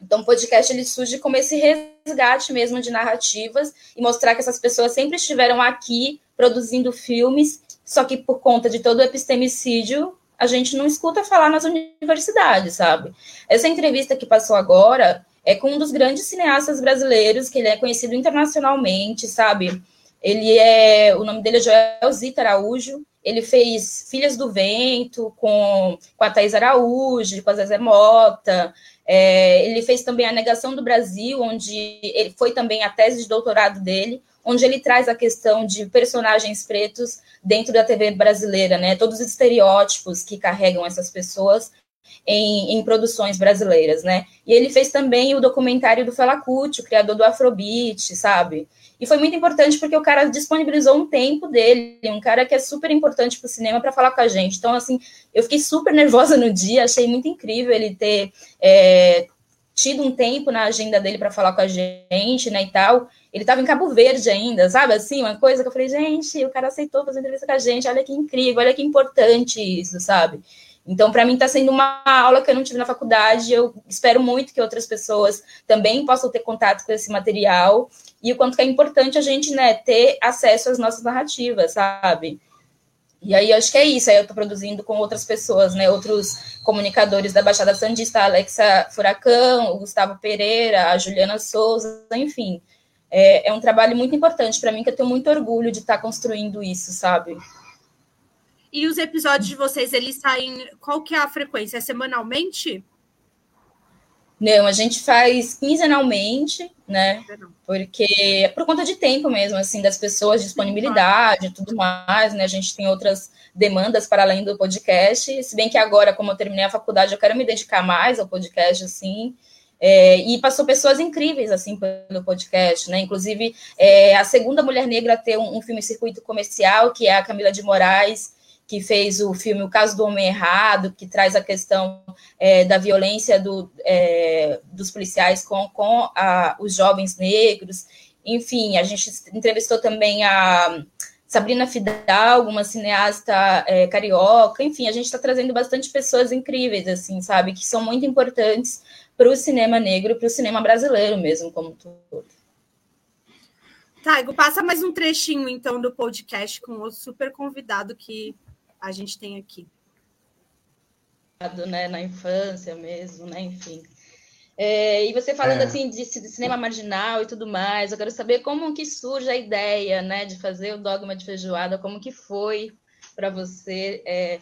Então, o podcast ele surge como esse resgate mesmo de narrativas e mostrar que essas pessoas sempre estiveram aqui produzindo filmes, só que por conta de todo o epistemicídio, a gente não escuta falar nas universidades, sabe? Essa entrevista que passou agora é com um dos grandes cineastas brasileiros, que ele é conhecido internacionalmente, sabe? Ele é, o nome dele é Joel Zita Araújo, ele fez Filhas do Vento com, com a Thais Araújo, com a Zezé Mota. É, ele fez também A Negação do Brasil, onde ele foi também a tese de doutorado dele, onde ele traz a questão de personagens pretos dentro da TV brasileira, né? Todos os estereótipos que carregam essas pessoas em, em, produções brasileiras, né? E ele fez também o documentário do Fela o criador do Afrobeat, sabe? E foi muito importante porque o cara disponibilizou um tempo dele, um cara que é super importante para o cinema para falar com a gente. Então, assim, eu fiquei super [LAUGHS] nervosa no dia, achei muito incrível ele ter é, tido um tempo na agenda dele para falar com a gente, né, e tal. Ele estava em Cabo Verde ainda, sabe? Assim, uma coisa que eu falei, gente, o cara aceitou fazer entrevista com a gente, olha que incrível, olha que importante isso, sabe? Então, para mim, está sendo uma aula que eu não tive na faculdade. Eu espero muito que outras pessoas também possam ter contato com esse material e o quanto que é importante a gente né, ter acesso às nossas narrativas, sabe? E aí, acho que é isso. Aí eu estou produzindo com outras pessoas, né? Outros comunicadores da Baixada Santista, a Alexa Furacão, o Gustavo Pereira, a Juliana Souza, enfim. É, é um trabalho muito importante para mim, que eu tenho muito orgulho de estar tá construindo isso, sabe? E os episódios de vocês, eles saem. Qual que é a frequência? É semanalmente? Não, a gente faz quinzenalmente, né? Porque é por conta de tempo mesmo, assim, das pessoas, disponibilidade e tudo mais, né? A gente tem outras demandas para além do podcast. Se bem que agora, como eu terminei a faculdade, eu quero me dedicar mais ao podcast, assim. É, e passou pessoas incríveis assim pelo podcast, né? Inclusive é, a segunda mulher negra a ter um, um filme circuito comercial, que é a Camila de Moraes, que fez o filme O Caso do Homem Errado, que traz a questão é, da violência do, é, dos policiais com, com a, os jovens negros. Enfim, a gente entrevistou também a Sabrina Fidalgo, uma cineasta é, carioca. Enfim, a gente está trazendo bastante pessoas incríveis, assim, sabe, que são muito importantes para o cinema negro, para o cinema brasileiro mesmo, como todo. Taigo, passa mais um trechinho, então, do podcast com o super convidado que a gente tem aqui. Né, na infância mesmo, né? Enfim. É, e você falando é. assim de, de, cinema marginal e tudo mais, eu quero saber como que surge a ideia, né, de fazer o dogma de feijoada, como que foi para você é,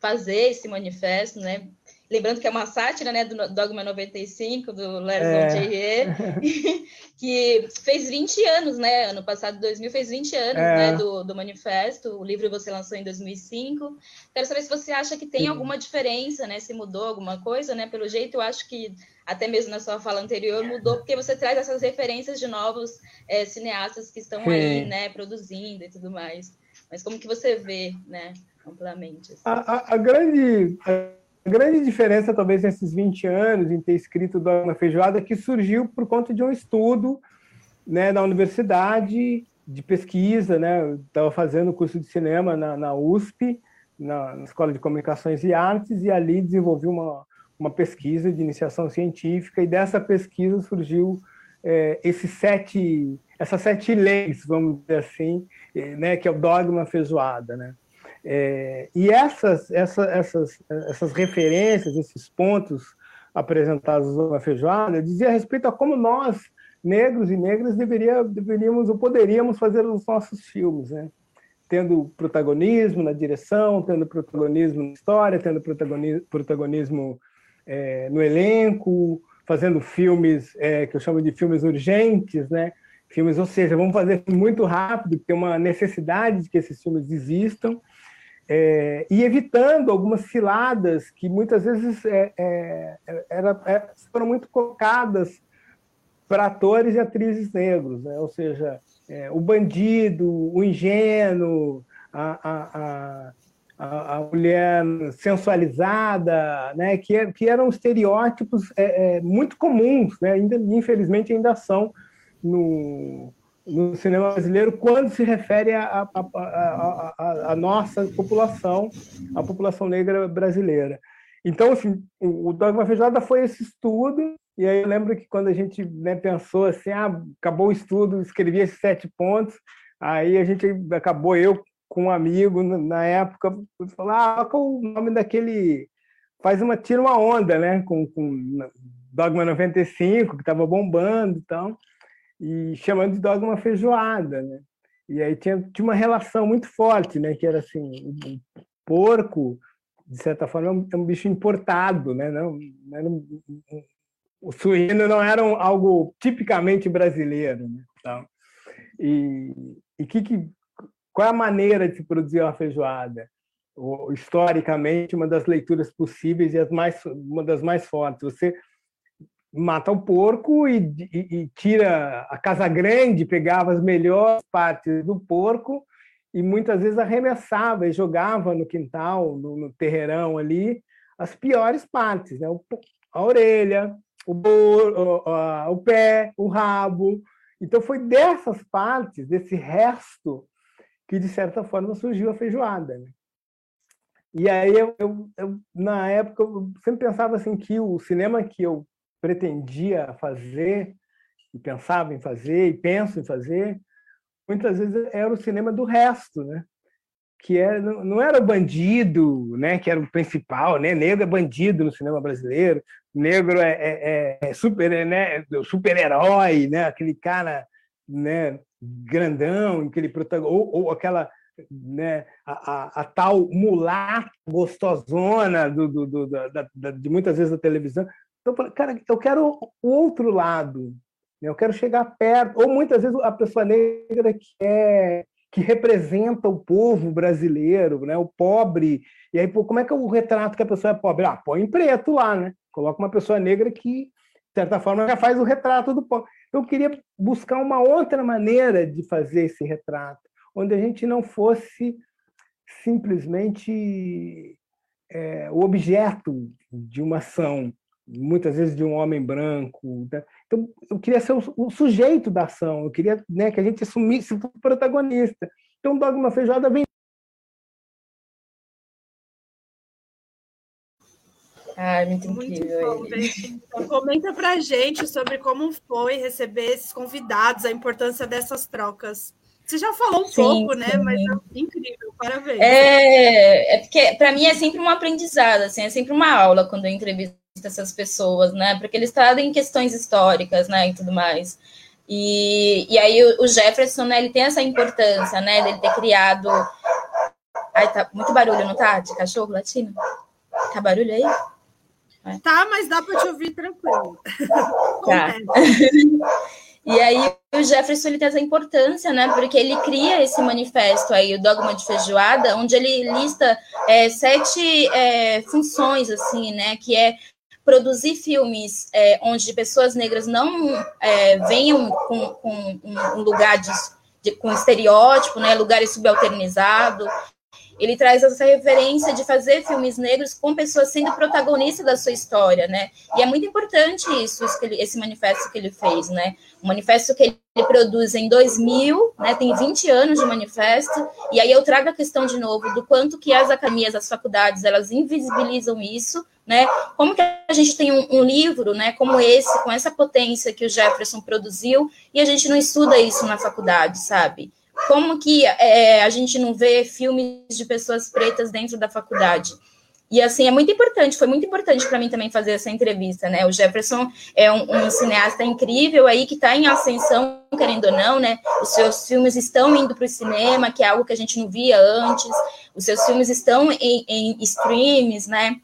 fazer esse manifesto, né? Lembrando que é uma sátira né, do Dogma 95, do Lars é. [LAUGHS] que fez 20 anos, né? Ano passado, 2000, fez 20 anos é. né, do, do manifesto. O livro você lançou em 2005. Quero saber se você acha que tem Sim. alguma diferença, né? Se mudou alguma coisa, né? Pelo jeito, eu acho que até mesmo na sua fala anterior mudou, porque você traz essas referências de novos é, cineastas que estão Sim. aí, né? Produzindo e tudo mais. Mas como que você vê, né? Amplamente. Assim? A, a, a grande... A grande diferença, talvez, nesses 20 anos em ter escrito Dogma Feijoada é que surgiu por conta de um estudo né, na universidade de pesquisa, né? Estava fazendo curso de cinema na, na USP, na, na, Escola de Comunicações e Artes, e ali desenvolvi uma, uma pesquisa de iniciação científica, e dessa pesquisa surgiu é, esses sete, essas sete leis, vamos dizer assim, né, que é o dogma feijoada, né? É, e essas, essa, essas, essas referências, esses pontos apresentados na feijoada, dizia respeito a como nós, negros e negras, deveria, deveríamos ou poderíamos fazer os nossos filmes, né? tendo protagonismo na direção, tendo protagonismo na história, tendo protagonismo, protagonismo é, no elenco, fazendo filmes é, que eu chamo de filmes urgentes, né? Filmes, ou seja, vamos fazer muito rápido, tem uma necessidade de que esses filmes existam é, e evitando algumas ciladas que muitas vezes é, é, era, é, foram muito colocadas para atores e atrizes negros, né? ou seja, é, o bandido, o ingênuo, a, a, a, a mulher sensualizada, né? que, é, que eram estereótipos muito comuns, né? ainda, infelizmente ainda são no, no cinema brasileiro quando se refere à nossa população, a população negra brasileira. Então, assim, o Dogma Feijoada foi esse estudo, e aí eu lembro que quando a gente né, pensou assim, ah, acabou o estudo, escrevi esses sete pontos, aí a gente acabou, eu com um amigo na época, falou, ah, qual o nome daquele... Faz uma, tira uma onda, né, com, com Dogma 95, que estava bombando e tal e chamando de dogma feijoada, né? E aí tinha, tinha uma relação muito forte, né? Que era assim, o porco, de certa forma, é um, é um bicho importado, né? Não, não um, um, o suíno não era algo tipicamente brasileiro, né? Então, e, e que, que, qual é a maneira de se produzir uma feijoada? O, historicamente, uma das leituras possíveis e as mais, uma das mais fortes. Você mata o porco e, e, e, tira a casa grande, pegava as melhores partes do porco e muitas vezes arremessava e jogava no quintal, no, no terreirão ali, as piores partes, né? O, a orelha, o, o, o, pé, o rabo. Então foi dessas partes, desse resto, que de certa forma surgiu a feijoada. Né? E aí eu, eu, eu, na época eu sempre pensava assim que o cinema que eu pretendia fazer, e pensava em fazer, e penso em fazer, muitas vezes era o cinema do resto, né? que é, não era o bandido, né, que era o principal, né, negro é bandido no cinema brasileiro, negro é, é, é super, né, super herói, né, aquele cara, né, grandão, aquele ou, ou aquela, né, a, a, a, tal mulata gostosona do, do, do da, da, de muitas vezes da televisão, então, eu cara, eu quero o outro lado. Né? Eu quero chegar perto. Ou muitas vezes a pessoa negra que é que representa o povo brasileiro, né? o pobre. E aí, pô, como é que é o retrato que a pessoa é pobre? Ah, põe em preto lá, né? Coloca uma pessoa negra que, de certa forma, já faz o retrato do pobre. Eu queria buscar uma outra maneira de fazer esse retrato, onde a gente não fosse simplesmente é, o objeto de uma ação, muitas vezes de um homem branco. Né? Então, eu queria ser o, o, sujeito da ação, eu queria né, que a gente assumisse o protagonista. Então, Dogma Feijoada vem. Ah, muito incrível. Muito [LAUGHS] então, comenta pra gente sobre como foi receber esses convidados, a importância dessas trocas. Você já falou um sim, pouco, né? Mas é incrível, parabéns. É, é porque para mim é sempre um aprendizado, assim, é sempre uma aula quando eu entrevisto essas pessoas, né? Porque eles trazem questões históricas, né, e tudo mais. E, e aí o, Jefferson, né, ele tem essa importância, né, dele ter criado. Ai, tá muito barulho, não tá? De cachorro latino? Tá barulho aí? É. Tá, mas dá para te ouvir tranquilo. [LAUGHS] Tá. E aí o Jefferson ele tem essa importância, né? Porque ele cria esse manifesto aí, o dogma de feijoada, onde ele lista é, sete é, funções, assim, né? Que é produzir filmes é, onde pessoas negras não é, venham com, com um lugar de, de, com estereótipo, né? Lugares subalternizados, ele traz essa referência de fazer filmes negros com pessoas sendo protagonistas da sua história, né? E é muito importante isso, esse manifesto que ele fez, né? Um manifesto que ele produz em 2000, né? Tem 20 anos de manifesto. E aí eu trago a questão de novo do quanto que as academias, as faculdades, elas invisibilizam isso, né? Como que a gente tem um, um livro, né? Como esse, com essa potência que o Jefferson produziu, e a gente não estuda isso na faculdade, sabe? Como que é, a gente não vê filmes de pessoas pretas dentro da faculdade? E assim, é muito importante, foi muito importante para mim também fazer essa entrevista, né? O Jefferson é um, um cineasta incrível aí que está em ascensão, querendo ou não, né? Os seus filmes estão indo para o cinema, que é algo que a gente não via antes. Os seus filmes estão em, em streams, né?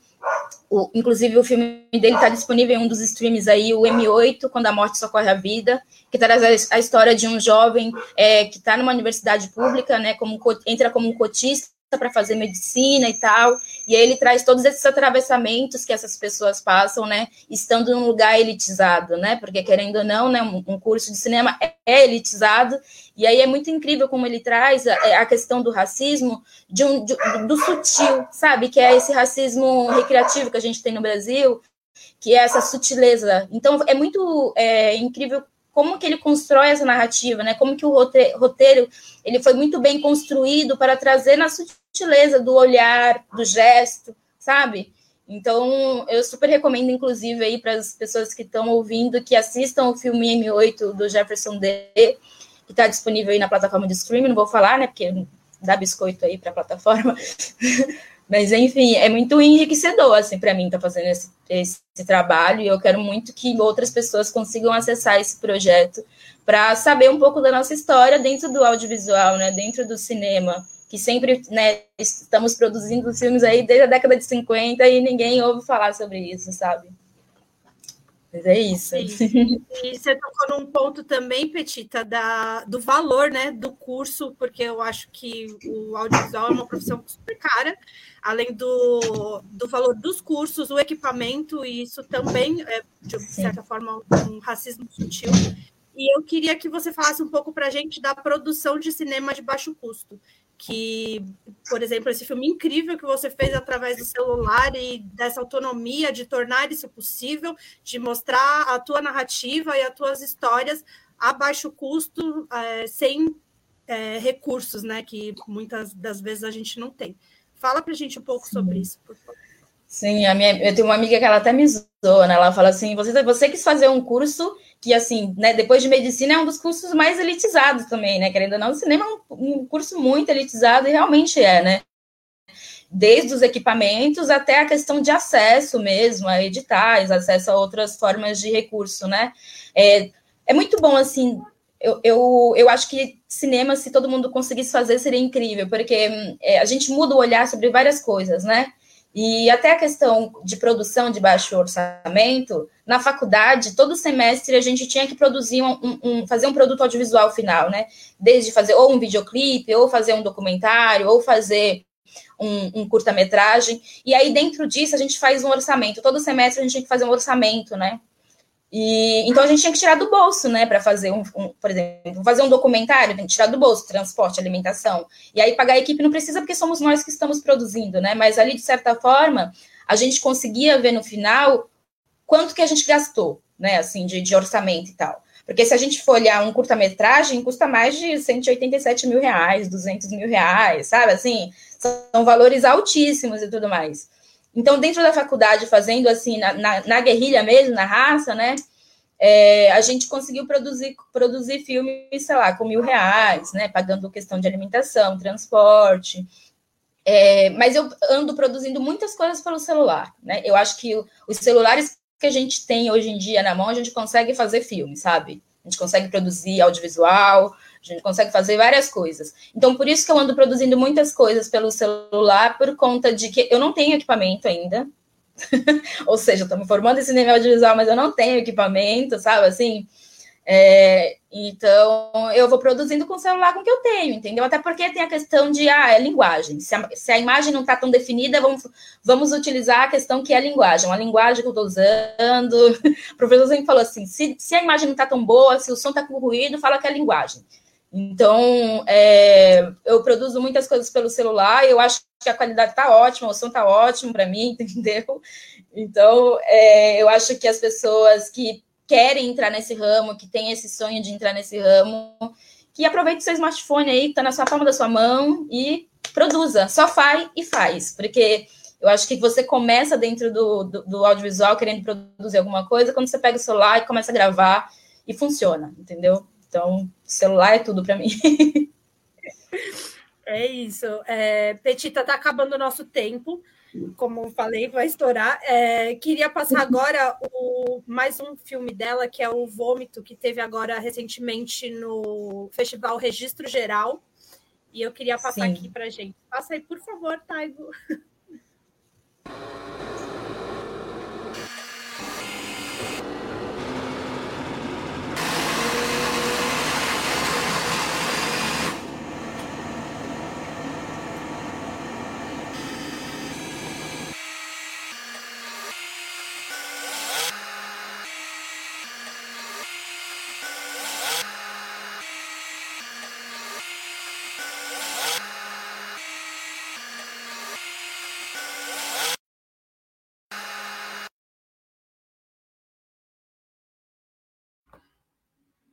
O, inclusive, o filme dele está disponível em um dos streams aí, o M8, Quando a Morte Socorre a Vida, que traz a, a história de um jovem é, que está numa universidade pública, né, como, entra como um cotista para fazer medicina e tal, e aí ele traz todos esses atravessamentos que essas pessoas passam, né, estando num lugar elitizado, né, porque querendo ou não, né, um, curso de cinema é, é, elitizado, e aí é muito incrível como ele traz a, a questão do racismo de um, de, do sutil, sabe, que é esse racismo recreativo que a gente tem no Brasil, que é essa sutileza. Então é muito é, incrível como que ele constrói essa narrativa, né? Como que o roteiro ele foi muito bem construído para trazer na sutileza do olhar, do gesto, sabe? Então, eu super recomendo, inclusive, aí para as pessoas que estão ouvindo que assistam o filme M8 do Jefferson D, que está disponível aí na plataforma de streaming. Não vou falar, né? Porque dá biscoito aí para a plataforma. [LAUGHS] Mas, enfim, é muito enriquecedor, assim, para mim, estar tá fazendo esse, esse, trabalho, e eu quero muito que outras pessoas consigam acessar esse projeto para saber um pouco da nossa história dentro do audiovisual, né, dentro do cinema, que sempre, né, estamos produzindo filmes aí desde a década de 50 e ninguém ouve falar sobre isso, sabe? Mas é isso. Sim. E você tocou num ponto também, Petita, da, do valor né, do curso, porque eu acho que o audiovisual é uma profissão super cara, além do, do valor dos cursos, o equipamento, e isso também é, de certa Sim. forma, um racismo sutil. E eu queria que você falasse um pouco para a gente da produção de cinema de baixo custo que, por exemplo, esse filme incrível que você fez através do celular e dessa autonomia de tornar isso possível, de mostrar a tua narrativa e as tuas histórias a baixo custo, é, sem é, recursos, né? Que muitas das vezes a gente não tem. Fala para a gente um pouco sobre isso, por favor. Sim, a minha, eu tenho uma amiga que ela até me zoa, né? Ela fala assim: você, você quis fazer um curso que, assim, né, depois de medicina é um dos cursos mais elitizados também, né? Querendo ou não, o cinema é um, um curso muito elitizado e realmente é, né? Desde os equipamentos até a questão de acesso mesmo a editais, acesso a outras formas de recurso, né? É, é muito bom, assim, eu, eu, eu acho que cinema, se todo mundo conseguisse fazer, seria incrível, porque é, a gente muda o olhar sobre várias coisas, né? E até a questão de produção de baixo orçamento, na faculdade, todo semestre a gente tinha que produzir um, um, fazer um produto audiovisual final, né? Desde fazer ou um videoclipe, ou fazer um documentário, ou fazer um, um curta-metragem. E aí, dentro disso, a gente faz um orçamento. Todo semestre a gente tinha que fazer um orçamento, né? E, então a gente tinha que tirar do bolso, né, para fazer um, um, por exemplo, fazer um documentário, tem que tirar do bolso, transporte, alimentação. E aí pagar a equipe não precisa porque somos nós que estamos produzindo, né? Mas ali de certa forma, a gente conseguia ver no final quanto que a gente gastou, né, assim, de, de orçamento e tal. Porque se a gente for olhar um curta-metragem, custa mais de 187 mil reais, 200 mil reais, sabe? Assim, são valores altíssimos e tudo mais. Então, dentro da faculdade, fazendo assim, na, na, na guerrilha mesmo, na raça, né? É, a gente conseguiu produzir, produzir filmes, sei lá, com mil reais, né? Pagando questão de alimentação, transporte. É, mas eu ando produzindo muitas coisas pelo celular, né? Eu acho que os celulares que a gente tem hoje em dia na mão, a gente consegue fazer filme, sabe? A gente consegue produzir audiovisual, a gente consegue fazer várias coisas. Então, por isso que eu ando produzindo muitas coisas pelo celular, por conta de que eu não tenho equipamento ainda. [LAUGHS] Ou seja, eu estou me formando em cinema audiovisual, mas eu não tenho equipamento, sabe? Assim, é, então, eu vou produzindo com o celular com o que eu tenho, entendeu? Até porque tem a questão de, ah, é linguagem. Se a, se a imagem não está tão definida, vamos, vamos utilizar a questão que é a linguagem. A linguagem que eu estou usando. [LAUGHS] O professor sempre falou assim, se, se a imagem não está tão boa, se o som está com ruído, fala que é linguagem. Então, é, eu produzo muitas coisas pelo celular, eu acho que a qualidade está ótima, o som está ótimo para mim, [LAUGHS] entendeu? Então, é, eu acho que as pessoas que querem entrar nesse ramo, que têm esse sonho de entrar nesse ramo, que aproveite o seu smartphone aí, que está na sua palma da sua mão e produza. Só faz e faz, porque eu acho que você começa dentro do, do, do, audiovisual querendo produzir alguma coisa, quando você pega o celular e começa a gravar e funciona, entendeu? Então, celular é tudo para mim. [LAUGHS] é isso. É, Petita, tá acabando o nosso tempo como falei, vai estourar. É, queria passar agora o, mais um filme dela, que é o Vômito, que teve agora recentemente no Festival Registro Geral. E eu queria passar Sim. aqui para gente. Passa aí, por favor, Taigo. [LAUGHS]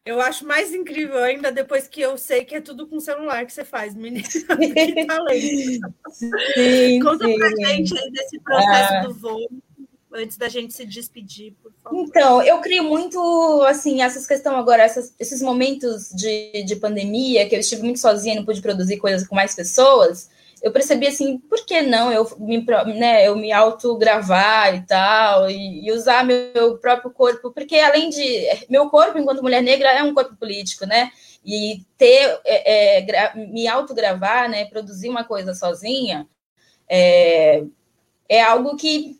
Eu acho mais incrível ainda depois que eu sei que é tudo com celular que você faz, menina. [LAUGHS] que talento. Sim, Conta sim. pra gente aí desse processo ah. do voo, antes da gente se despedir, por favor. Então, eu crio muito, assim, essas questões agora, essas, esses momentos de, de pandemia, que eu estive muito sozinha, não pude produzir coisas com mais pessoas eu percebi assim, por que não eu me, né, eu me autogravar e tal, e, e, usar meu próprio corpo, porque além de. Meu corpo, enquanto mulher negra, é um corpo político, né? E ter, é, é, me autogravar, né, produzir uma coisa sozinha, é, é algo que,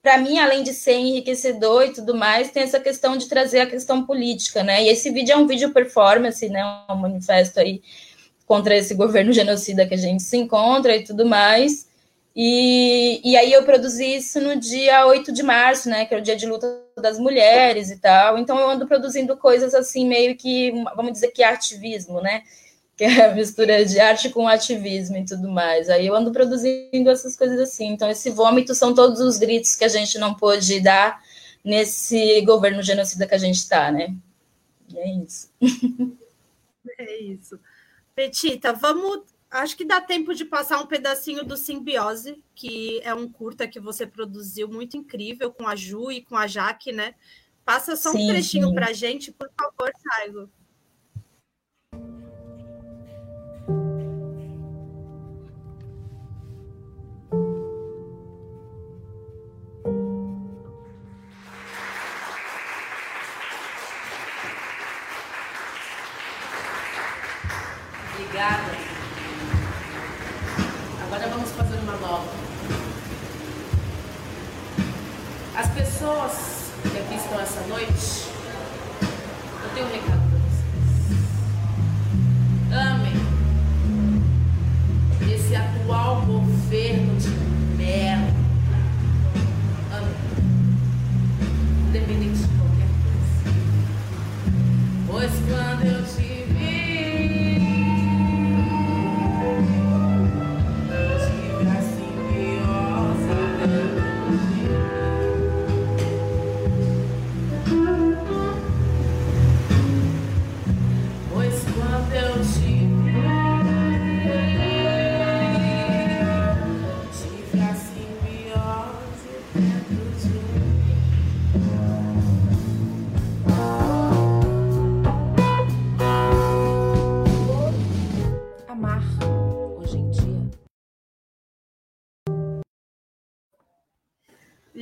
para mim, além de ser enriquecedor e tudo mais, tem essa questão de trazer a questão política, né? E esse vídeo é um vídeo performance, né? Um manifesto aí contra esse governo genocida que a gente se encontra e tudo mais. E, e aí eu produzi isso no dia 8 de março, né, que é o dia de luta das mulheres e tal. Então eu ando produzindo coisas assim, meio que, vamos dizer que ativismo, né? Que é a mistura de arte com ativismo e tudo mais. Aí eu ando produzindo essas coisas assim. Então, esse vômito são todos os gritos que a gente não pôde dar nesse governo genocida que a gente está, né? E é isso. [LAUGHS] É isso. Petita, vamos. Acho que dá tempo de passar um pedacinho do Simbiose, que é um curta que você produziu muito incrível com a Ju e com a Jaque, né? Passa só sim, um trechinho para a gente, por favor, Saigo. Obrigada. Agora vamos fazer uma nova. As pessoas que aqui estão essa noite, eu tenho um recado para vocês. Amem esse atual governo de merda. Amem. Independente de qualquer coisa. Pois quando eu te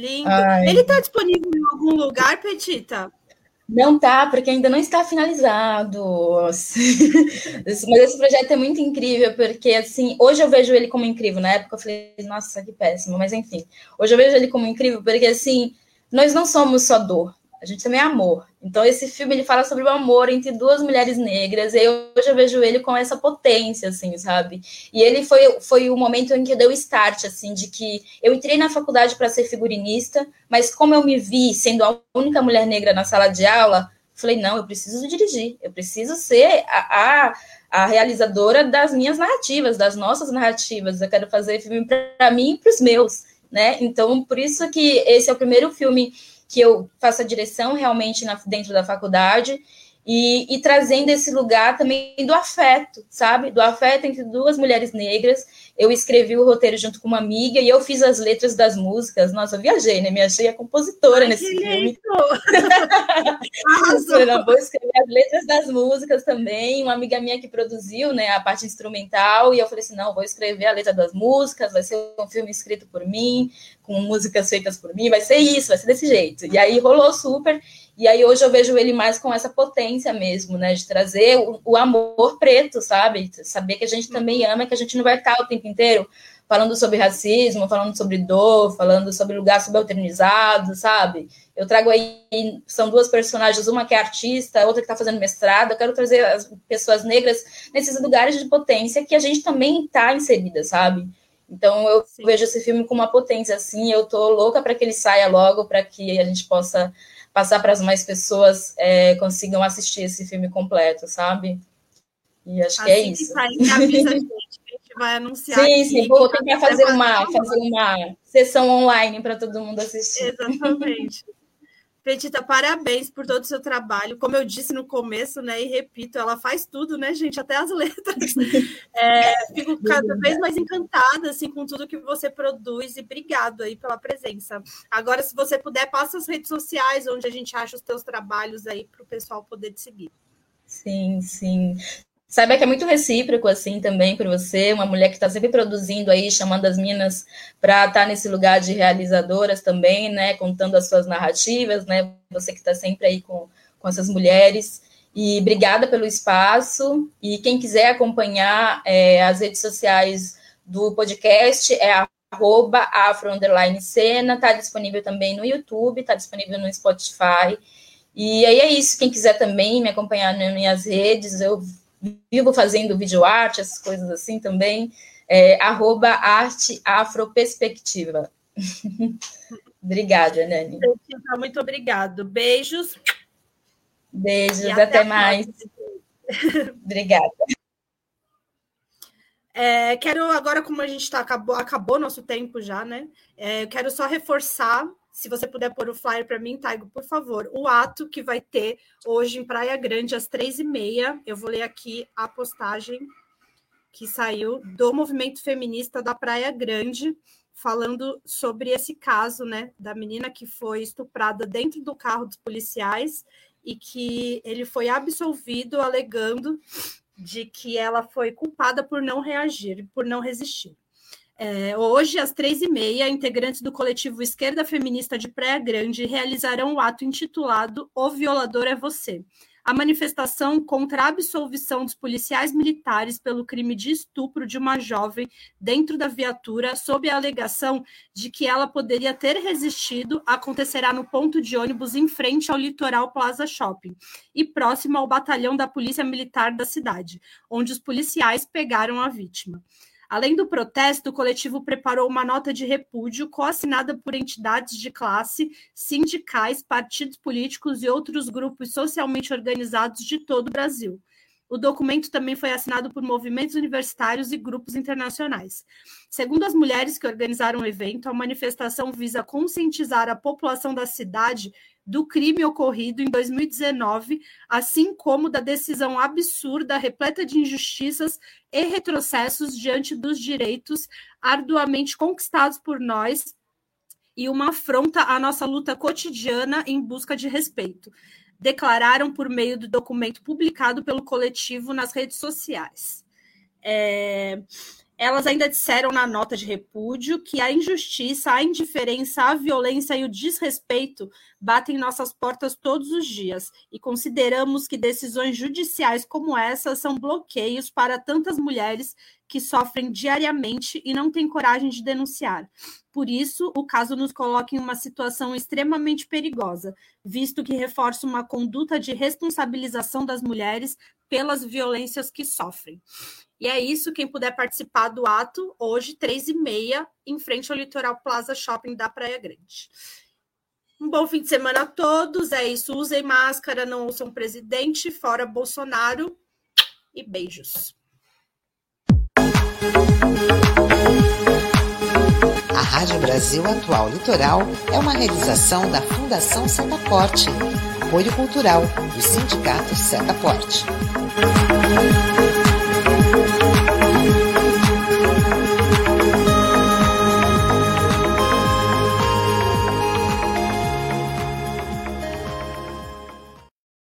Lindo. Ai. Ele está disponível em algum lugar, Petita? Não tá, porque ainda não está finalizado. [LAUGHS] Mas esse projeto é muito incrível, porque assim, hoje eu vejo ele como incrível. Na época eu falei, nossa, que péssimo, mas enfim. Hoje eu vejo ele como incrível, porque assim, nós não somos só dor, a gente também é amor. Então, esse filme ele fala sobre o amor entre duas mulheres negras, e hoje eu vejo ele com essa potência, assim, sabe? E ele foi, foi o momento em que deu start, assim, de que eu entrei na faculdade para ser figurinista, mas como eu me vi sendo a única mulher negra na sala de aula, falei, não, eu preciso dirigir, eu preciso ser a, a, a realizadora das minhas narrativas, das nossas narrativas, eu quero fazer filme para mim e para os meus, né? Então, por isso que esse é o primeiro filme que eu faço a direção realmente na, dentro da faculdade e, e, trazendo esse lugar também do afeto, sabe? Do afeto entre duas mulheres negras. Eu escrevi o roteiro junto com uma amiga e eu fiz as letras das músicas. Nossa, eu viajei, né? Me achei a compositora Ai, nesse filme. [LAUGHS] eu vou escrever as letras das músicas também. Uma amiga minha que produziu né, a parte instrumental, e eu falei assim: não, vou escrever a letra das músicas, vai ser um filme escrito por mim, com músicas feitas por mim, vai ser isso, vai ser desse jeito. E aí rolou super. E aí hoje eu vejo ele mais com essa potência mesmo, né? De trazer o, o amor preto, sabe? Saber que a gente também ama, que a gente não vai estar o tempo inteiro falando sobre racismo, falando sobre dor, falando sobre lugar subalternizado, sabe? Eu trago aí, são duas personagens, uma que é artista, outra que está fazendo mestrado. Eu quero trazer as pessoas negras nesses lugares de potência que a gente também está inserida, sabe? Então eu Sim. vejo esse filme com uma potência assim. Eu tô louca para que ele saia logo, para que a gente possa passar para as mais pessoas é, consigam assistir esse filme completo, sabe? E acho assim que é isso. Que sair, avisa a [LAUGHS] gente, a gente vai anunciar. Sim, sim, vou tentar fazer uma, fazer uma sessão online para todo mundo assistir. Exatamente. [LAUGHS] Petita, parabéns por todo o seu trabalho. Como eu disse no começo, né, e repito, ela faz tudo, né, gente, até as letras. [LAUGHS] É, fico cada vez mais encantada assim com tudo que você produz e obrigado aí pela presença. Agora, se você puder, passa as redes sociais onde a gente acha os teus trabalhos aí para o pessoal poder te seguir. Sim, sim. Saiba que é muito recíproco, assim, também por você, uma mulher que está sempre produzindo aí, chamando as minas para estar tá nesse lugar de realizadoras também, né, contando as suas narrativas, né, você que está sempre aí com, com essas mulheres. E obrigada pelo espaço. E quem quiser acompanhar é, as redes sociais do podcast é arroba afro cena, está disponível também no YouTube, está disponível no Spotify. E aí é isso, quem quiser também me acompanhar nas minhas redes, eu vivo fazendo vídeo arte, essas coisas assim também, é, arroba arte afroperspectiva. [LAUGHS] Obrigada, Nani. Muito obrigado. Beijos. Beijos, até, até mais. [LAUGHS] Obrigada. É, quero agora, como a gente está, acabou, acabou nosso tempo já, né? É, quero só reforçar se você puder pôr o flyer para mim, Taigo, por favor. O ato que vai ter hoje em Praia Grande, às três e meia. Eu vou ler aqui a postagem que saiu do movimento feminista da Praia Grande, falando sobre esse caso, né, da menina que foi estuprada dentro do carro dos policiais e que ele foi absolvido alegando de que ela foi culpada por não reagir, por não resistir. É, hoje, às três e meia, integrantes do coletivo Esquerda Feminista de Praia Grande realizarão o ato intitulado O Violador é Você. A manifestação contra a absolvição dos policiais militares pelo crime de estupro de uma jovem dentro da viatura, sob a alegação de que ela poderia ter resistido, acontecerá no ponto de ônibus em frente ao Litoral Plaza Shopping e próximo ao batalhão da Polícia Militar da cidade, onde os policiais pegaram a vítima. Além do protesto, o coletivo preparou uma nota de repúdio coassinada por entidades de classe, sindicais, partidos políticos e outros grupos socialmente organizados de todo o Brasil. O documento também foi assinado por movimentos universitários e grupos internacionais. Segundo as mulheres que organizaram o evento, a manifestação visa conscientizar a população da cidade do crime ocorrido em 2019, assim como da decisão absurda, repleta de injustiças e retrocessos diante dos direitos arduamente conquistados por nós e uma afronta à nossa luta cotidiana em busca de respeito. Declararam por meio do documento publicado pelo coletivo nas redes sociais. É, Elas ainda disseram na nota de repúdio que a injustiça, a indiferença, a violência e o desrespeito batem nossas portas todos os dias e consideramos que decisões judiciais como essa são bloqueios para tantas mulheres que sofrem diariamente e não têm coragem de denunciar. Por isso, o caso nos coloca em uma situação extremamente perigosa, visto que reforça uma conduta de responsabilização das mulheres pelas violências que sofrem. E é isso, quem puder participar do ato, hoje, três e meia, em frente ao Litoral Plaza Shopping da Praia Grande. Um bom fim de semana a todos. É isso. Usem máscara, não ouçam presidente, fora Bolsonaro. E beijos. A Rádio Brasil Atual Litoral é uma realização da Fundação Setaporte, apoio cultural do Sindicato Setaporte.